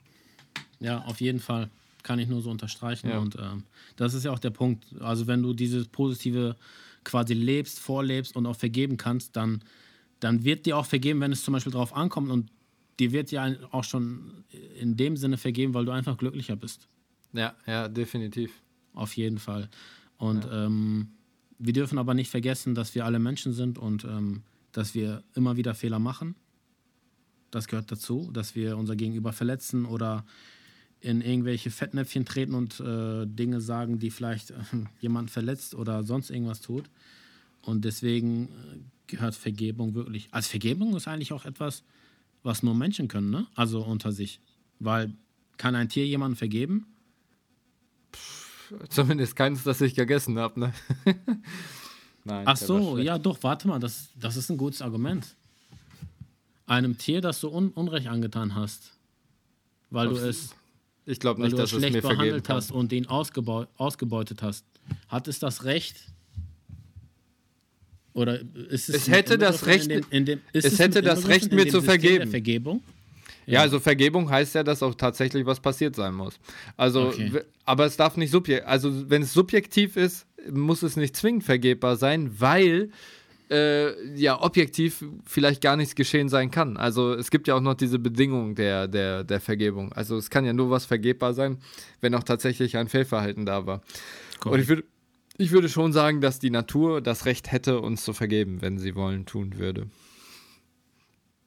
Ja, auf jeden Fall. Kann ich nur so unterstreichen. Ja. Und ähm, das ist ja auch der Punkt. Also, wenn du dieses Positive quasi lebst, vorlebst und auch vergeben kannst, dann, dann wird dir auch vergeben, wenn es zum Beispiel drauf ankommt. Und dir wird ja auch schon in dem Sinne vergeben, weil du einfach glücklicher bist. Ja, ja, definitiv. Auf jeden Fall. Und ja. ähm, wir dürfen aber nicht vergessen, dass wir alle Menschen sind und ähm, dass wir immer wieder Fehler machen. Das gehört dazu, dass wir unser Gegenüber verletzen oder in irgendwelche Fettnäpfchen treten und äh, Dinge sagen, die vielleicht äh, jemand verletzt oder sonst irgendwas tut. Und deswegen äh, gehört Vergebung wirklich. Also Vergebung ist eigentlich auch etwas, was nur Menschen können, ne? Also unter sich. Weil kann ein Tier jemanden vergeben? Pff, zumindest keins, das ich gegessen habe, ne? Nein, Ach so, ja doch, warte mal, das, das ist ein gutes Argument. Einem Tier, das du un Unrecht angetan hast, weil Glaubst du es ich glaube nicht, dass du es schlecht behandelt hast und ihn ausgebeu ausgebeutet hast. Hat es das Recht? Oder ist es, es hätte das Recht, in dem, in dem, es hätte das Recht, mir zu vergeben. Vergebung? Ja. ja. also Vergebung heißt ja, dass auch tatsächlich was passiert sein muss. Also, okay. aber es darf nicht subjektiv, also wenn es subjektiv ist, muss es nicht zwingend vergebbar sein, weil äh, ja objektiv vielleicht gar nichts geschehen sein kann. Also es gibt ja auch noch diese Bedingung der, der, der Vergebung. Also es kann ja nur was vergebbar sein, wenn auch tatsächlich ein Fehlverhalten da war. Cool. Und ich würde, ich würde schon sagen, dass die Natur das Recht hätte, uns zu vergeben, wenn sie wollen, tun würde.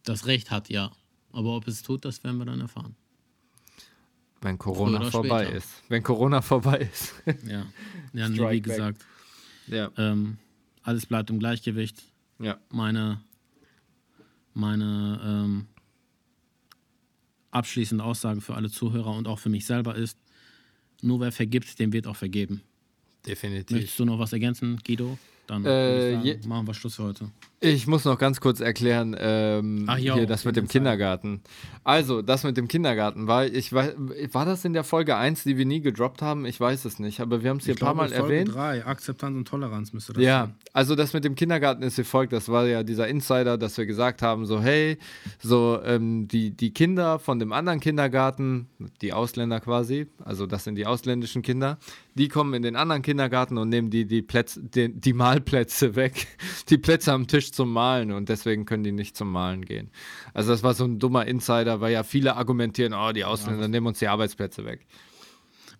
Das Recht hat, ja. Aber ob es tut, das werden wir dann erfahren. Wenn Corona vorbei später. ist. Wenn Corona vorbei ist. ja, ja wie gesagt. Ja. Ähm, alles bleibt im Gleichgewicht. Ja. Meine, meine ähm, abschließende Aussage für alle Zuhörer und auch für mich selber ist, nur wer vergibt, dem wird auch vergeben. Definitiv. Möchtest du noch was ergänzen, Guido? Dann Äh, sagen, machen wir Schluss für heute. Ich muss noch ganz kurz erklären, ähm, Ach, ja, hier das mit dem. Kindergarten. Also, das mit dem Kindergarten war, ich war, war das in der Folge 1, die wir nie gedroppt haben? Ich weiß es nicht, aber wir haben es hier ein paar Mal erwähnt. 3, Akzeptanz und Toleranz müsste das Ja, sein. also das mit dem Kindergarten ist wie folgt. Das war ja dieser Insider, dass wir gesagt haben, so hey, so ähm, die, die Kinder von dem anderen Kindergarten, die Ausländer quasi, also das sind die ausländischen Kinder, die kommen in den anderen Kindergarten und nehmen die, die, Plätze, die, die Malplätze weg, die Plätze am Tisch zum Malen und deswegen können die nicht zum Malen gehen. Also das war so ein dummer Insider, weil ja viele argumentieren, oh, die Ausländer nehmen uns die Arbeitsplätze weg.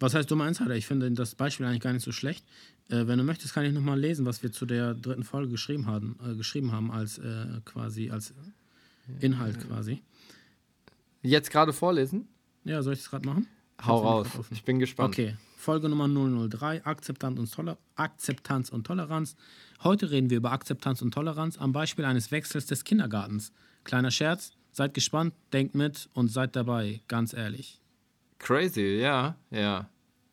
Was heißt dummer Insider? Ich finde das Beispiel eigentlich gar nicht so schlecht. Äh, wenn du möchtest, kann ich nochmal lesen, was wir zu der dritten Folge geschrieben haben, äh, geschrieben haben als äh, quasi, als Inhalt quasi. Jetzt gerade vorlesen? Ja, soll ich das gerade machen? Hau raus, ich bin gespannt. Okay, Folge Nummer 003, Akzeptanz und, Toler Akzeptanz und Toleranz. Heute reden wir über Akzeptanz und Toleranz am Beispiel eines Wechsels des Kindergartens. Kleiner Scherz, seid gespannt, denkt mit und seid dabei, ganz ehrlich. Crazy, ja, ja.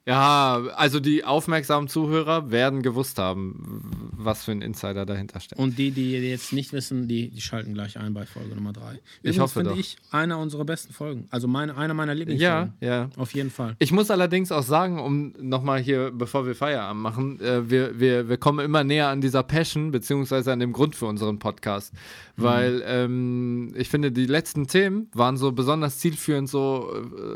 Ja, also die aufmerksamen Zuhörer werden gewusst haben, was für ein Insider dahinter steckt. Und die, die jetzt nicht wissen, die, die schalten gleich ein bei Folge Nummer 3. Ich hoffe finde doch. ich einer unserer besten Folgen. Also meine, einer meiner Ja, Lieblingsfolgen. ja. Auf jeden Fall. Ich muss allerdings auch sagen, um nochmal hier, bevor wir Feierabend machen, äh, wir, wir, wir kommen immer näher an dieser Passion, beziehungsweise an dem Grund für unseren Podcast. Weil ähm, ich finde, die letzten Themen waren so besonders zielführend, so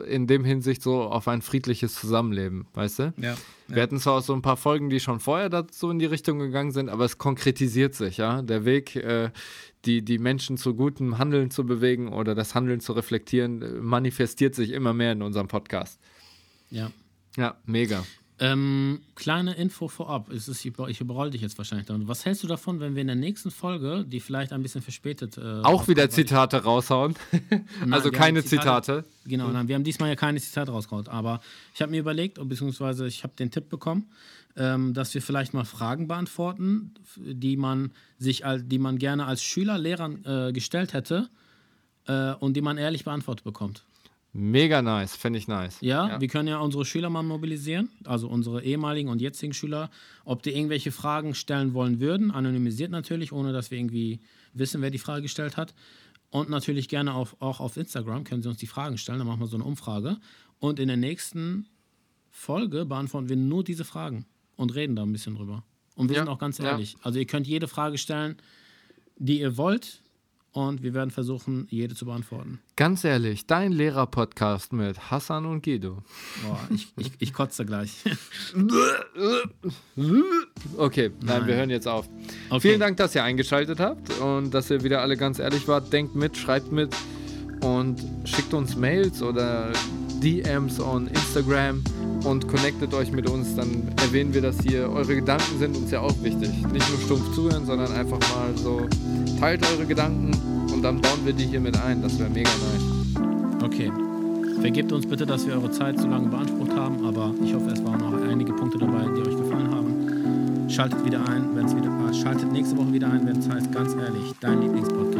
äh, in dem Hinsicht so auf ein friedliches Zusammenleben, weißt du? Ja. Wir hatten zwar auch so ein paar Folgen, die schon vorher dazu in die Richtung gegangen sind, aber es konkretisiert sich, ja. Der Weg, äh, die, die Menschen zu gutem Handeln zu bewegen oder das Handeln zu reflektieren, äh, manifestiert sich immer mehr in unserem Podcast. ja. Ja, mega. Ähm, kleine Info vorab. Ist, ich über- ich überroll dich jetzt wahrscheinlich damit. Was hältst du davon, wenn wir in der nächsten Folge, die vielleicht ein bisschen verspätet. Äh, Auch wieder Zitate raushauen. Nein, also keine Zitate- Zitate. Genau, nein, wir haben diesmal ja keine Zitate rausgehauen. Aber ich habe mir überlegt, beziehungsweise ich habe den Tipp bekommen, ähm, dass wir vielleicht mal Fragen beantworten, die man sich, die man gerne als Schüler Lehrern äh, gestellt hätte äh, und die man ehrlich beantwortet bekommt. Mega nice, fände ich nice. Ja, wir können ja unsere Schüler mal mobilisieren, also unsere ehemaligen und jetzigen Schüler, ob die irgendwelche Fragen stellen wollen würden, anonymisiert natürlich, ohne dass wir irgendwie wissen, wer die Frage gestellt hat. Und natürlich gerne auf, auch auf Instagram können sie uns die Fragen stellen, dann machen wir so eine Umfrage. Und in der nächsten Folge beantworten wir nur diese Fragen und reden da ein bisschen drüber. Und wir Ja, sind auch ganz ja. ehrlich. Also ihr könnt jede Frage stellen, die ihr wollt und wir werden versuchen, jede zu beantworten. Ganz ehrlich, dein Lehrer-Podcast mit Hassan und Guido. Boah, ich, ich, ich kotze gleich. Okay, nein, Nein. wir hören jetzt auf. Okay. Vielen Dank, dass ihr eingeschaltet habt und dass ihr wieder alle ganz ehrlich wart. Denkt mit, schreibt mit und schickt uns Mails oder DMs on Instagram und connectet euch mit uns. Dann erwähnen wir das hier. Eure Gedanken sind uns ja auch wichtig. Nicht nur stumpf zuhören, sondern einfach mal so teilt eure Gedanken und dann bauen wir die hier mit ein. Das wäre mega nice. Okay. Vergebt uns bitte, dass wir eure Zeit so lange beansprucht haben, aber ich hoffe, es waren noch einige Punkte dabei, die euch gefallen haben. Schaltet wieder ein, wenn es wieder, äh, schaltet nächste Woche wieder ein, wenn es heißt, ganz ehrlich, dein Lieblingspodcast.